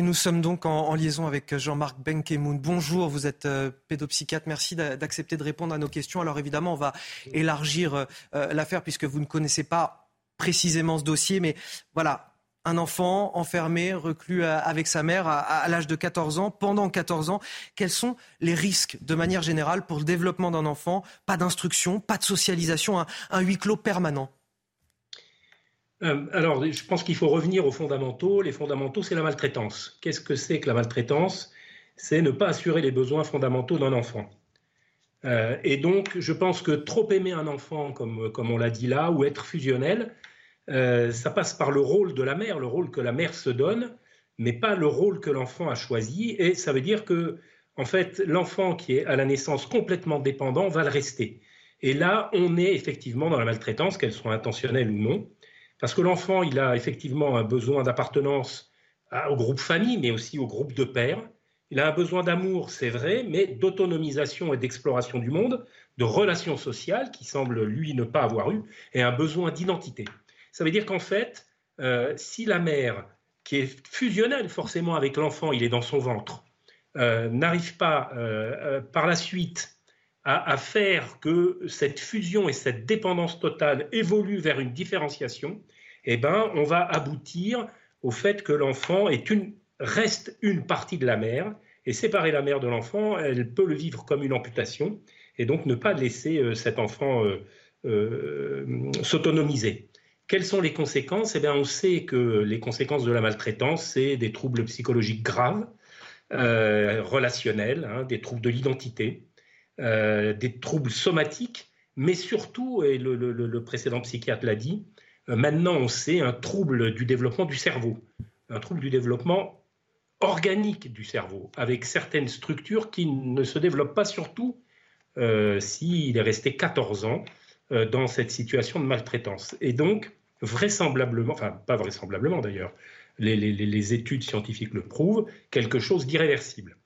Et nous sommes donc en, liaison avec Jean-Marc Benkemoun. Bonjour, vous êtes euh, pédopsychiatre. Merci d'accepter de répondre à nos questions. Alors évidemment, on va élargir euh, l'affaire puisque vous ne connaissez pas précisément ce dossier. Mais voilà, un enfant enfermé, reclus avec sa mère à, l'âge de 14 ans, pendant 14 ans. Quels sont les risques de manière générale pour le développement d'un enfant? Pas d'instruction, pas de socialisation, un, huis clos permanent euh, alors, je pense qu'il faut revenir aux fondamentaux. Les fondamentaux, c'est la maltraitance. Qu'est-ce que c'est que la maltraitance? C'est ne pas assurer les besoins fondamentaux d'un enfant. Euh, et donc, je pense que trop aimer un enfant, comme, comme on l'a dit là, ou être fusionnel, euh, ça passe par le rôle de la mère, le rôle que la mère se donne, mais pas le rôle que l'enfant a choisi. Et ça veut dire que, en fait, l'enfant qui est à la naissance complètement dépendant va le rester. Et là, on est effectivement dans la maltraitance, qu'elle soit intentionnelle ou non, parce que l'enfant, il a effectivement un besoin d'appartenance au groupe famille, mais aussi au groupe de père. Il a un besoin d'amour, c'est vrai, mais d'autonomisation et d'exploration du monde, de relations sociales, qui semble lui ne pas avoir eu, et un besoin d'identité. Ça veut dire qu'en fait, euh, si la mère, qui est fusionnelle forcément avec l'enfant, il est dans son ventre, euh, n'arrive pas euh, par la suite à, faire que cette fusion et cette dépendance totale évoluent vers une différenciation, eh ben, on va aboutir au fait que l'enfant reste une partie de la mère, et séparer la mère de l'enfant, elle peut le vivre comme une amputation, et donc ne pas laisser cet enfant s'autonomiser. Quelles sont les conséquences? Eh bien, on sait que les conséquences de la maltraitance, c'est des troubles psychologiques graves, relationnels, hein, des troubles de l'identité, des troubles somatiques, mais surtout, et le précédent psychiatre l'a dit, maintenant on sait un trouble du développement du cerveau, un trouble du développement organique du cerveau, avec certaines structures qui ne se développent pas surtout euh, s'il est resté 14 ans euh, dans cette situation de maltraitance. Et donc, vraisemblablement, enfin pas vraisemblablement d'ailleurs, les, études scientifiques le prouvent, quelque chose d'irréversible.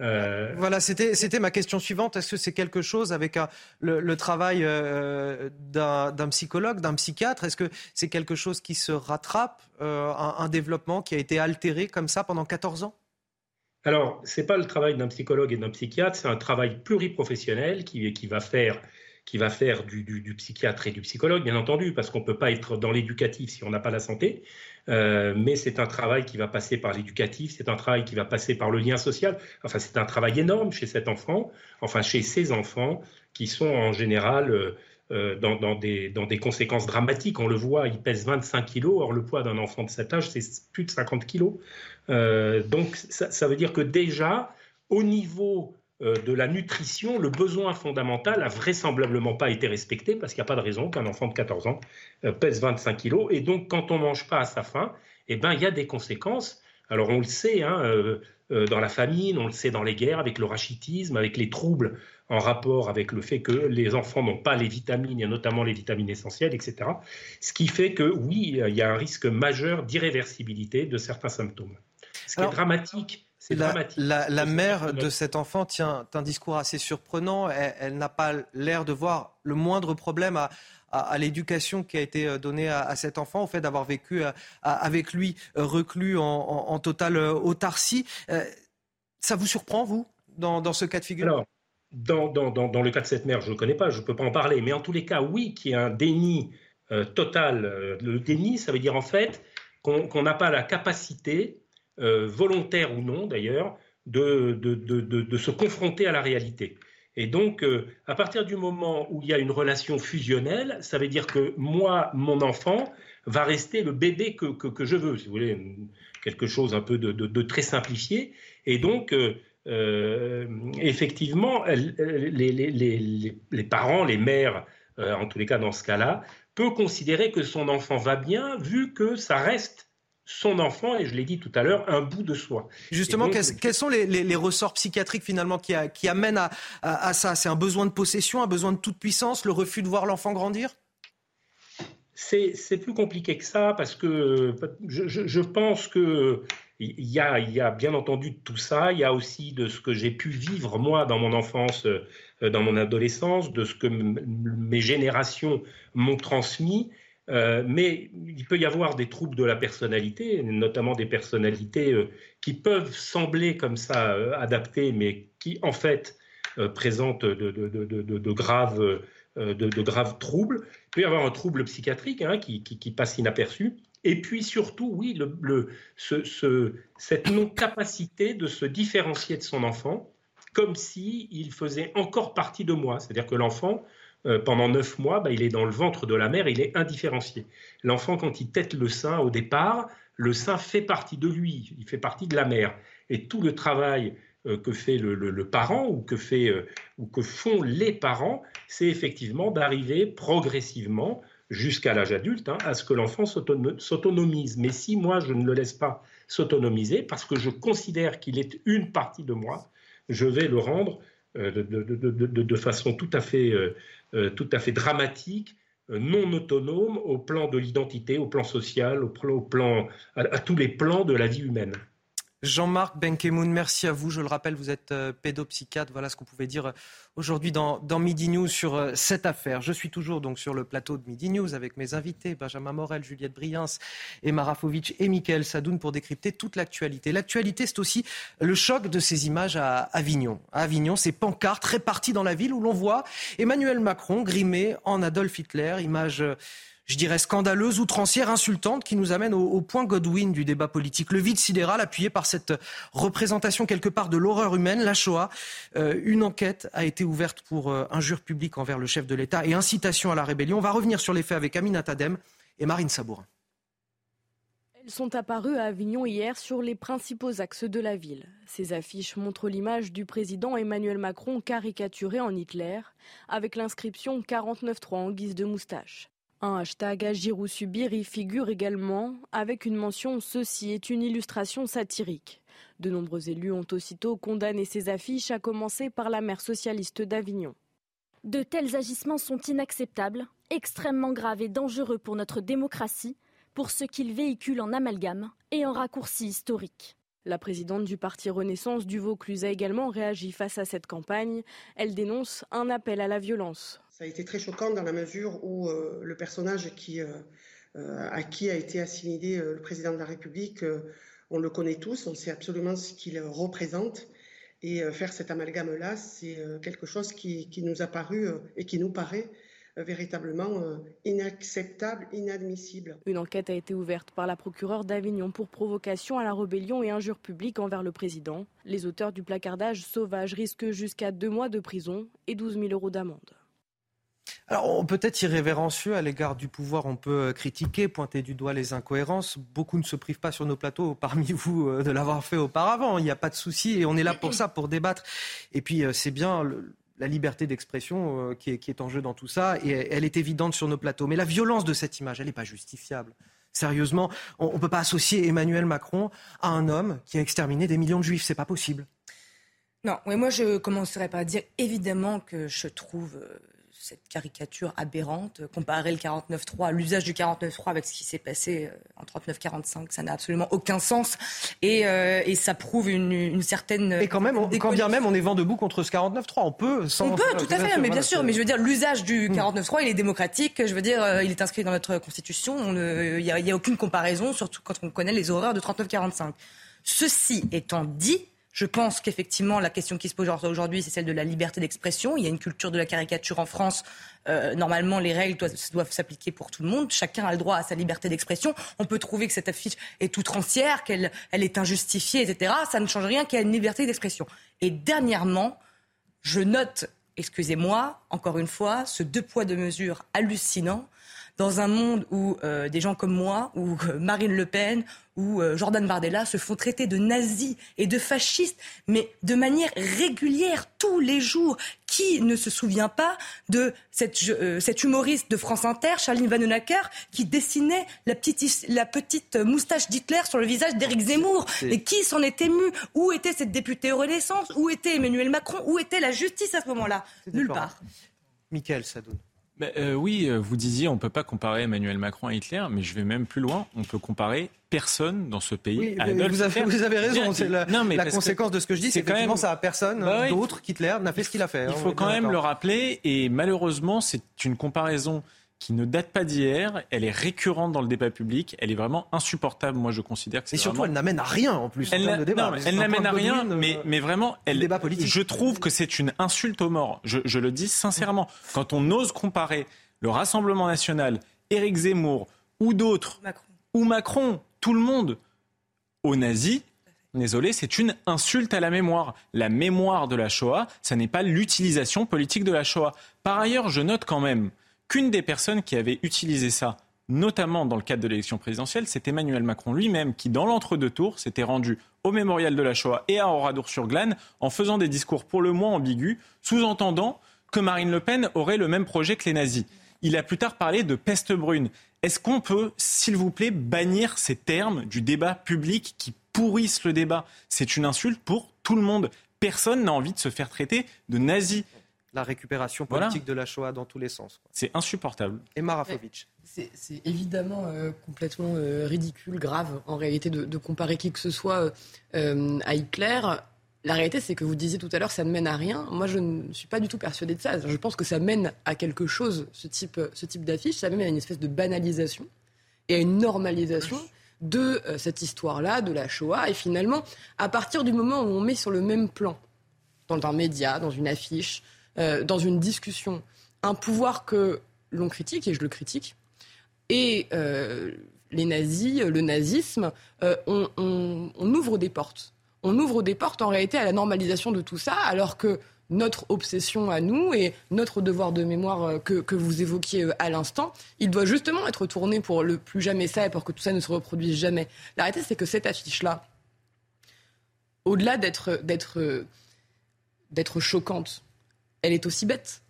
Euh, voilà, c'était ma question suivante. Est-ce que c'est quelque chose avec le, travail d'un psychologue, d'un psychiatre? Est-ce que c'est quelque chose qui se rattrape, un, développement qui a été altéré comme ça pendant 14 ans? Alors, ce n'est pas le travail d'un psychologue et d'un psychiatre, c'est un travail pluriprofessionnel qui, qui va faire, qui va faire du, psychiatre et du psychologue, bien entendu, parce qu'on ne peut pas être dans l'éducatif si on n'a pas la santé. Euh, mais c'est un travail qui va passer par l'éducatif, c'est un travail qui va passer par le lien social. Enfin, c'est un travail énorme chez cet enfant, enfin chez ces enfants qui sont en général euh, euh, dans, des, conséquences dramatiques. On le voit, il pèse 25 kilos, or le poids d'un enfant de cet âge, c'est plus de 50 kilos. Donc ça, veut dire que déjà, au niveau de la nutrition, le besoin fondamental a vraisemblablement pas été respecté parce qu'il n'y a pas de raison qu'un enfant de 14 ans pèse 25 kilos. Et donc, quand on mange pas à sa faim, eh ben, il y a des conséquences. Alors, on le sait, hein, dans la famine, on le sait dans les guerres, avec le rachitisme, avec les troubles en rapport avec le fait que les enfants n'ont pas les vitamines, et notamment les vitamines essentielles, etc. Ce qui fait que oui, il y a un risque majeur d'irréversibilité de certains symptômes. Ce qui est dramatique. La, mère de cet enfant tient un discours assez surprenant. Elle, n'a pas l'air de voir le moindre problème à, l'éducation qui a été donnée à, cet enfant, au fait d'avoir vécu euh, avec lui euh, reclus en, totale euh, autarcie. Ça vous surprend, vous, dans, ce cas de figure? Dans, dans, le cas de cette mère, je ne connais pas, je ne peux pas en parler, mais en tous les cas, oui, qu'il y a un déni euh, total. Euh, le déni, ça veut dire en fait qu'on n'a pas la capacité, euh, volontaire ou non d'ailleurs, de, de, de, se confronter à la réalité. Et donc, à partir du moment où il y a une relation fusionnelle, ça veut dire que moi, mon enfant, va rester le bébé que, que, je veux, si vous voulez, quelque chose un peu de, très simplifié. Et donc, euh, effectivement, les, parents, les mères, euh, en tous les cas dans ce cas-là, peut considérer que son enfant va bien vu que ça reste son enfant, et je l'ai dit tout à l'heure, un bout de soi. Justement, quels, sont les, ressorts psychiatriques finalement qui, amènent à, ça? C'est un besoin de possession, un besoin de toute puissance, le refus de voir l'enfant grandir? C'est plus compliqué que ça parce que je, je pense que il y, a, il y a bien entendu tout ça, il y a aussi de ce que j'ai pu vivre moi dans mon enfance, euh, dans mon adolescence, de ce que mes générations m'ont transmis. Euh, mais il peut y avoir des troubles de la personnalité, notamment des personnalités euh, qui peuvent sembler comme ça adaptées, mais qui en fait présentent de, de, de, graves, troubles. Il peut y avoir un trouble psychiatrique hein, qui, passe inaperçu. Et puis surtout, oui, cette non-capacité de se différencier de son enfant, comme s'il il faisait encore partie de moi. C'est-à-dire que l'enfant, euh, pendant neuf mois, bah, il est dans le ventre de la mère, il est indifférencié. L'enfant, quand il tète le sein au départ, le sein fait partie de lui, il fait partie de la mère. Et tout le travail euh, que fait le, parent ou que, fait, euh, ou que font les parents, c'est effectivement d'arriver progressivement jusqu'à l'âge adulte, hein, à ce que l'enfant s'autonomise. Mais si moi, je ne le laisse pas s'autonomiser, parce que je considère qu'il est une partie de moi, je vais le rendre de, façon tout à fait, tout à fait dramatique, non autonome au plan de l'identité, au plan social, au plan, à tous les plans de la vie humaine. Jean-Marc Benkemoun, merci à vous. Je le rappelle, vous êtes euh, pédopsychiatre. Voilà ce qu'on pouvait dire euh, aujourd'hui dans, Midi News sur euh, cette affaire. Je suis toujours donc sur le plateau de Midi News avec mes invités, Benjamin Morel, Juliette Briens, Emma Rafovic et Mickaël Sadoun pour décrypter toute l'actualité. L'actualité, c'est aussi le choc de ces images à Avignon. À Avignon, ces pancartes réparties dans la ville où l'on voit Emmanuel Macron grimé en Adolf Hitler, image je dirais, scandaleuse, outrancière, insultante, qui nous amène au, point Godwin du débat politique. Le vide sidéral appuyé par cette représentation quelque part de l'horreur humaine, la Shoah. Euh, une enquête a été ouverte pour euh, injure publique envers le chef de l'État et incitation à la rébellion. On va revenir sur les faits avec Aminata Tadem et Marine Sabourin. Elles sont apparues à Avignon hier sur les principaux axes de la ville. Ces affiches montrent l'image du président Emmanuel Macron caricaturé en Hitler, avec l'inscription 49.3 en guise de moustache. Un hashtag Agir ou subir y figure également, avec une mention Ceci est une illustration satirique. De nombreux élus ont aussitôt condamné ces affiches, à commencer par la maire socialiste d'Avignon. De tels agissements sont inacceptables, extrêmement graves et dangereux pour notre démocratie, pour ce qu'ils véhiculent en amalgame et en raccourci historique. La présidente du parti Renaissance du Vaucluse a également réagi face à cette campagne. Elle dénonce un appel à la violence. Ça a été très choquant dans la mesure où euh, le personnage euh, euh, à qui a été assimilé le président de la République, on le connaît tous, on sait absolument ce qu'il représente. Et faire cet amalgame-là, c'est quelque chose qui, nous a paru et qui nous paraît véritablement inacceptable, inadmissible. Une enquête a été ouverte par la procureure d'Avignon pour provocation à la rébellion et injure publique envers le président. Les auteurs du placardage sauvage risquent jusqu'à deux mois de prison et 12 000 euros d'amende. Alors, peut-être irrévérencieux à l'égard du pouvoir, on peut euh, critiquer, pointer du doigt les incohérences. Beaucoup ne se privent pas sur nos plateaux, *laughs* parmi vous, de l'avoir fait auparavant. Il n'y a pas de souci et on est là pour ça, pour débattre. Et puis, c'est bien la liberté d'expression euh, qui, est, en jeu dans tout ça, et elle est évidente sur nos plateaux. Mais la violence de cette image, elle n'est pas justifiable. Sérieusement, on ne peut pas associer Emmanuel Macron à un homme qui a exterminé des millions de juifs. C'est pas possible. Non, mais moi je commencerai par dire évidemment que je trouve euh, cette caricature aberrante, comparer le 49-3, à l'usage du 49-3 avec ce qui s'est passé euh, en 39-45, ça n'a absolument aucun sens. Et, euh, et ça prouve une, une, certaine. Et quand même, quand bien même on est vent debout contre ce 49-3, on peut. Sans, on peut, tout à fait, mais bien sûr. Mais je veux dire, l'usage du 49-3, hmm. il est démocratique. Je veux dire, euh, il est inscrit dans notre constitution. Il n'y a, a aucune comparaison, surtout quand on connaît les horreurs de 39-45. Ceci étant dit, je pense qu'effectivement, la question qui se pose aujourd'hui, c'est celle de la liberté d'expression. Il y a une culture de la caricature en France. Euh, normalement, les règles doivent, s'appliquer pour tout le monde. Chacun a le droit à sa liberté d'expression. On peut trouver que cette affiche est outrancière, qu'elle elle est injustifiée, etc. Ça ne change rien qu'il y ait une liberté d'expression. Et dernièrement, je note, excusez-moi, encore une fois, ce deux poids, deux mesures hallucinant dans un monde où euh, des gens comme moi, ou euh, Marine Le Pen, ou euh, Jordan Bardella se font traiter de nazis et de fascistes, mais de manière régulière, tous les jours. Qui ne se souvient pas de cette, cette humoriste de France Inter, Charline Vanhoenacker, qui dessinait la petite, la petite moustache d'Hitler sur le visage d'Éric Zemmour? Et qui s'en est ému? Où était cette députée Renaissance? Où était Emmanuel Macron? Où était la justice à ce moment-là? Nulle part. Michael Sadoun. Euh, oui, euh, vous disiez on ne peut pas comparer Emmanuel Macron à Hitler, mais je vais même plus loin. On peut comparer personne dans ce pays à Adolf vous, avez, vous avez raison. C'est la, la conséquence de ce que je dis, c'est que ça à personne bah d'autre qu'Hitler n'a fait ce qu'il a fait. Il hein, faut quand même le rappeler, et malheureusement, c'est une comparaison qui ne date pas d'hier, elle est récurrente dans le débat public, elle est vraiment insupportable, moi je considère que c'est Et surtout, elle n'amène à rien en plus elle en de débat. elle n'amène à rien, mais, euh, mais vraiment, elle, débat politique. je trouve que c'est une insulte aux morts. Je, je le dis sincèrement. Quand on ose comparer le Rassemblement national, Éric Zemmour ou d'autres, ou Macron, tout le monde, aux nazis, désolé, c'est une insulte à la mémoire. La mémoire de la Shoah, ça n'est pas l'utilisation politique de la Shoah. Par ailleurs, je note quand même qu'une des personnes qui avait utilisé ça, notamment dans le cadre de l'élection présidentielle, c'est Emmanuel Macron lui-même qui, dans l'entre-deux tours, s'était rendu au mémorial de la Shoah et à Oradour-sur-Glane en faisant des discours pour le moins ambigus, sous-entendant que Marine Le Pen aurait le même projet que les nazis. Il a plus tard parlé de peste brune. Est-ce qu'on peut, s'il vous plaît, bannir ces termes du débat public qui pourrissent le débat? C'est une insulte pour tout le monde. Personne n'a envie de se faire traiter de nazi. La récupération politique de la Shoah dans tous les sens. C'est insupportable. Et Marafovitch. C'est évidemment euh, complètement euh, ridicule, grave, en réalité, de, comparer qui que ce soit euh, à Hitler. La réalité, c'est que vous disiez tout à l'heure, ça ne mène à rien. Moi, je ne suis pas du tout persuadée de ça. Je pense que ça mène à quelque chose, ce type, ce type d'affiche. Ça mène à une espèce de banalisation et à une normalisation de euh, cette histoire-là, de la Shoah. Et finalement, à partir du moment où on met sur le même plan, dans un média, dans une affiche, euh, dans une discussion, un pouvoir que l'on critique, et je le critique, et euh, les nazis, le nazisme, on ouvre des portes on ouvre des portes en réalité à la normalisation de tout ça, alors que notre obsession à nous et notre devoir de mémoire euh, que, que vous évoquiez euh, à l'instant, il doit justement être tourné pour le plus jamais ça et pour que tout ça ne se reproduise jamais. La réalité, c'est que cette affiche-là, au-delà d'être choquante, elle est aussi bête.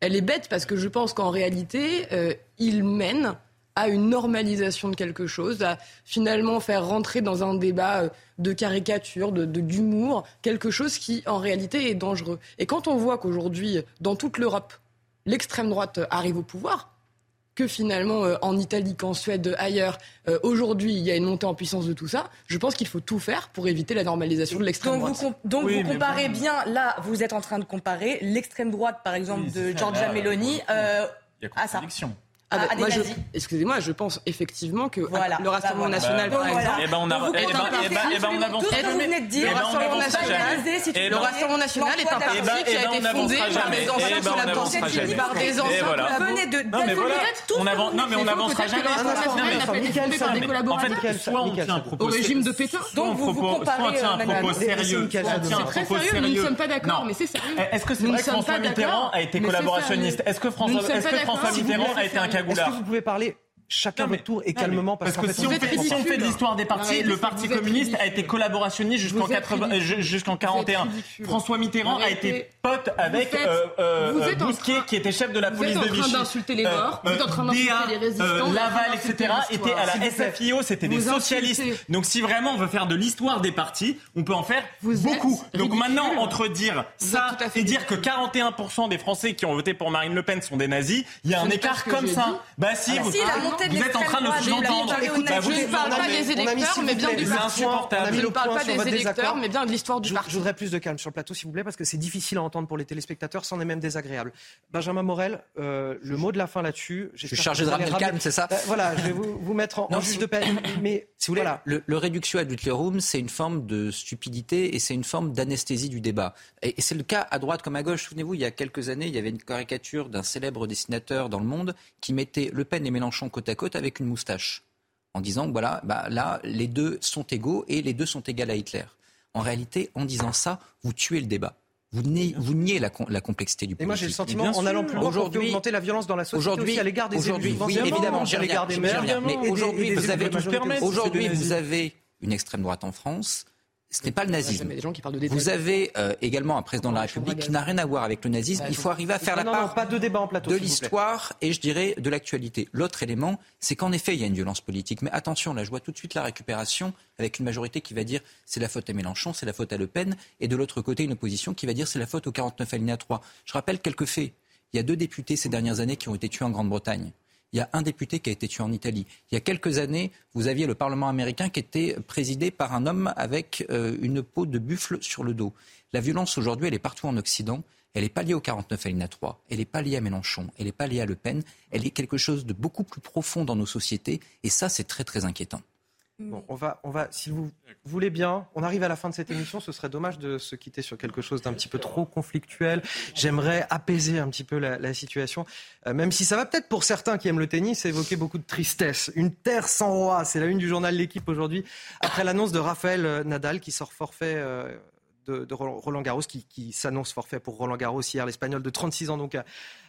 Elle est bête parce que je pense qu'en réalité, euh, il mène à une normalisation de quelque chose, à finalement faire rentrer dans un débat euh, de caricature, de, d'humour, quelque chose qui en réalité est dangereux. Et quand on voit qu'aujourd'hui, dans toute l'Europe, l'extrême droite arrive au pouvoir, que finalement euh, en Italie, qu'en Suède, ailleurs, euh, aujourd'hui il y a une montée en puissance de tout ça, je pense qu'il faut tout faire pour éviter la normalisation de l'extrême droite. donc vous comparez bien, là vous êtes en train de comparer l'extrême droite par exemple de Giorgia Meloni euh, à ça. Ah bah, moi, je, excusez-moi, je pense effectivement que voilà. le Rassemblement bah, national, par exemple. Eh ben on, a, eh ben, eh ben, ben, on avance. Tout ce que vous venez de dire, le Rassemblement national, le Rassemblement national est un parti qui a été fondé par des anciens par des anciens Venez de non mais voilà, on avance, non mais on n'avancera jamais. En fait, soit on tient un propos au régime de Pétain, donc vous vous comparez un propos sérieux, c'est très sérieux. Nous ne sommes pas d'accord, mais c'est sérieux. Est-ce que c'est vrai que François Mitterrand a été collaborationniste Est-ce que François Mitterrand a été un est-ce que vous pouvez parler chacun votre tour et calmement parce, que si, on fait, si on fait l'histoire des partis, le Parti communiste a été collaborationniste jusqu'en 80, jusqu'en 41. François Mitterrand a été pote avec euh, euh, Bousquet qui était chef de la police de Vichy. Vous êtes en train d'insulter les morts, vous êtes en train d'insulter les résistants, Laval, etc. étaient à la SFIO, c'était des socialistes. Donc si vraiment on veut faire de l'histoire des partis, on peut en faire beaucoup. Donc maintenant entre dire ça et dire que 41% des Français qui ont voté pour Marine Le Pen sont des nazis, il y a un écart comme ça. Bah si, vous vous êtes en train de le sous-entendre. Je ne parle pas des électeurs, mais bien du parti. Je ne parle pas des électeurs, mais bien de l'histoire du parti. Je voudrais plus de calme sur le plateau, s'il vous plaît, parce que c'est difficile à entendre pour les téléspectateurs, c'en est même désagréable. Benjamin Morel, euh, le mot de la fin là-dessus. Je suis chargé de ramener le calme, c'est ça euh, Voilà, je vais vous mettre en juge de paix. Mais si vous voulez, le réduction ad utlerium, c'est une forme de stupidité et c'est une forme d'anesthésie du débat. Et c'est le cas à droite comme à gauche. Souvenez-vous, il y a quelques années, il y avait une caricature d'un célèbre dessinateur dans le monde qui mettait Le Pen et Mélenchon côte à côte avec une moustache, en disant voilà, bah, là, les deux sont égaux et les deux sont égales à Hitler. En réalité, en disant ça, vous tuez le débat. Vous niez, vous niez la, la, complexité du politique. Et moi, j'ai le sentiment, en allant plus loin, aujourd'hui, augmenter la violence dans la société aujourd'hui, à l'égard des aujourd'hui, élus. Oui, évidemment, à l'égard des maires. Mais aujourd'hui, vous avez, aujourd'hui, vous avez une extrême droite en France ce n'est pas le nazisme. Vous avez euh, également un président de la République qui n'a rien à voir avec le nazisme. Il faut arriver à faire la part pas de, débat en plateau, de l'histoire et je dirais de l'actualité. L'autre élément, c'est qu'en effet, il y a une violence politique. Mais attention, là, je vois tout de suite la récupération avec une majorité qui va dire c'est la faute à Mélenchon, c'est la faute à Le Pen, et de l'autre côté, une opposition qui va dire c'est la faute au 49 alinéa 3. Je rappelle quelques faits. Il y a deux députés ces dernières années qui ont été tués en Grande-Bretagne il y a un député qui a été tué en Italie. Il y a quelques années, vous aviez le Parlement américain qui était présidé par un homme avec euh, une peau de buffle sur le dos. La violence aujourd'hui, elle est partout en Occident. Elle n'est pas liée au 49 alinéa 3, elle n'est pas liée à Mélenchon, elle n'est pas liée à Le Pen, elle est quelque chose de beaucoup plus profond dans nos sociétés et ça c'est très très inquiétant. Bon, on va, on va, si vous voulez bien, on arrive à la fin de cette émission. Ce serait dommage de se quitter sur quelque chose d'un petit peu trop conflictuel. J'aimerais apaiser un petit peu la, situation, euh, même si ça va peut-être pour certains qui aiment le tennis évoquer beaucoup de tristesse. Une terre sans roi, c'est la une du journal L'équipe aujourd'hui, après l'annonce de Raphaël euh, Nadal qui sort forfait. Euh, de, Roland Garros, qui, s'annonce forfait pour Roland Garros hier, l'Espagnol de 36 ans, donc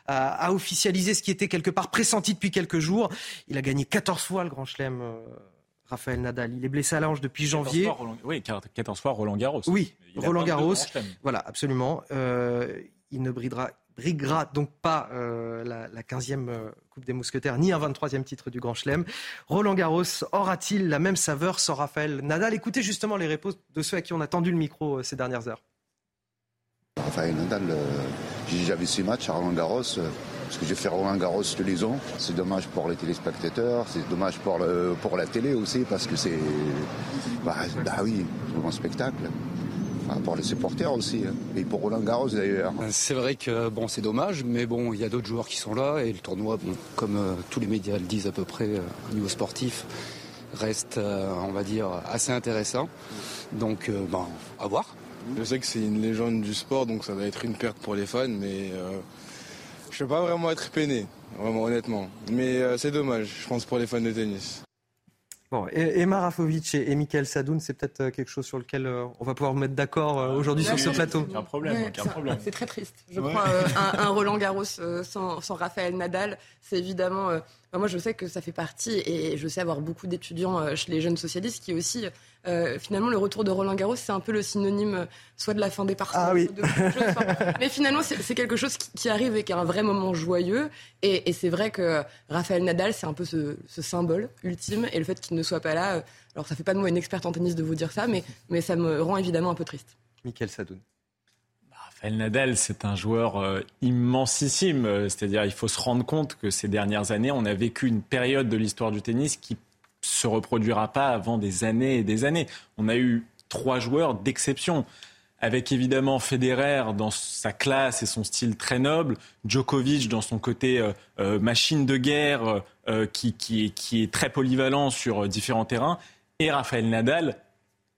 a, officialisé ce qui était quelque part pressenti depuis quelques jours. Il a gagné 14 fois le Grand Chelem. Raphaël Nadal. Il est blessé à la hanche depuis janvier. oui, 14 fois Roland Garros. Oui, Roland Garros. Voilà, absolument. Euh, il ne briguera, donc pas euh, la, 15e euh, Coupe des Mousquetaires, ni un 23e titre du Grand Chelem. Roland Garros aura-t-il la même saveur sans Raphaël Nadal? Écoutez justement les réponses de ceux à qui on a tendu le micro ces dernières heures. Raphaël Nadal, j'ai déjà vu ces matchs à Roland Garros parce que j'ai fait Roland Garros tous les ans. C'est dommage pour les téléspectateurs, c'est dommage pour, pour la télé aussi, parce que c'est. Bah, bah oui, un spectacle. pour les supporters aussi, hein. et pour Roland Garros d'ailleurs. Euh, c'est vrai que bon, c'est dommage, mais bon, il y a d'autres joueurs qui sont là et le tournoi, bon, comme euh, tous les médias le disent à peu près euh, au niveau sportif, reste, on va dire, assez intéressant. Donc, bon, à voir. Je sais que c'est une légende du sport, donc ça va être une perte pour les fans, mais je ne peux pas vraiment être peiné, vraiment honnêtement. Mais euh, c'est dommage, je pense, pour les fans de tennis. Bon, et, Emma Rafovic et, et Michael Sadoun, c'est peut-être quelque chose sur lequel on va pouvoir mettre d'accord aujourd'hui sur ce plateau. Aucun problème, aucun problème. C'est très triste. Je crois un, *laughs* Roland Garros sans, sans Raphaël Nadal, c'est évidemment moi, je sais que ça fait partie, et je sais avoir beaucoup d'étudiants euh, chez les jeunes socialistes qui aussi, euh, finalement, le retour de Roland Garros, c'est un peu le synonyme euh, soit de la fin des parties, ah, oui. de *laughs* Mais finalement, c'est quelque chose qui, arrive et qui est un vrai moment joyeux. Et, c'est vrai que Raphaël Nadal, c'est un peu ce, symbole ultime. Et le fait qu'il ne soit pas là, alors ça fait pas de moi une experte en tennis de vous dire ça, mais, mais ça me rend évidemment un peu triste. Michael Sadoun. El Nadal, c'est un joueur euh, immensissime. Euh, c'est-à-dire, il faut se rendre compte que ces dernières années, on a vécu une période de l'histoire du tennis qui se reproduira pas avant des années et des années. On a eu trois joueurs d'exception, avec évidemment Federer dans sa classe et son style très noble, Djokovic dans son côté euh, machine de guerre qui, qui, est très polyvalent sur différents terrains, et Rafael Nadal,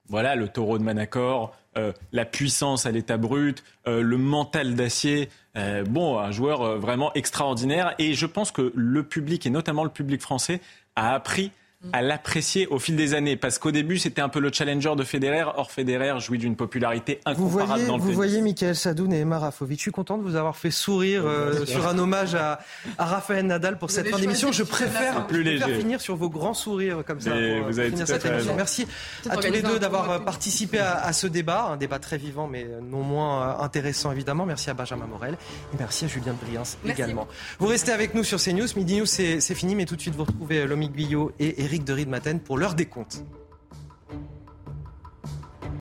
voilà le taureau de Manacor, euh, la puissance à l'état brut, euh, le mental d'acier. Euh, bon, un joueur vraiment extraordinaire. Et je pense que le public, et notamment le public français, a appris à l'apprécier au fil des années. Parce qu'au début, c'était un peu le challenger de Federer. Or, Federer jouit d'une popularité incomparable vous voyez, dans le Vous voyez Michael Sadoun et Emma Rafovic. Je suis content de vous avoir fait sourire euh, sur un hommage à, à Raphaël Nadal pour cette fin d'émission. Je préfère, plus léger. finir sur vos grands sourires comme ça. Pour, vous avez finir cette émission. Merci à tous les deux d'avoir participé à, à, ce débat. Un débat très vivant, mais non moins euh, intéressant, évidemment. Merci à Benjamin Morel et merci à Julien Briens également. Vous restez avec nous sur CNews. Midi News, c'est fini, mais tout de suite, vous retrouvez Lomi Guyot et Eric de Maten pour l'heure des comptes.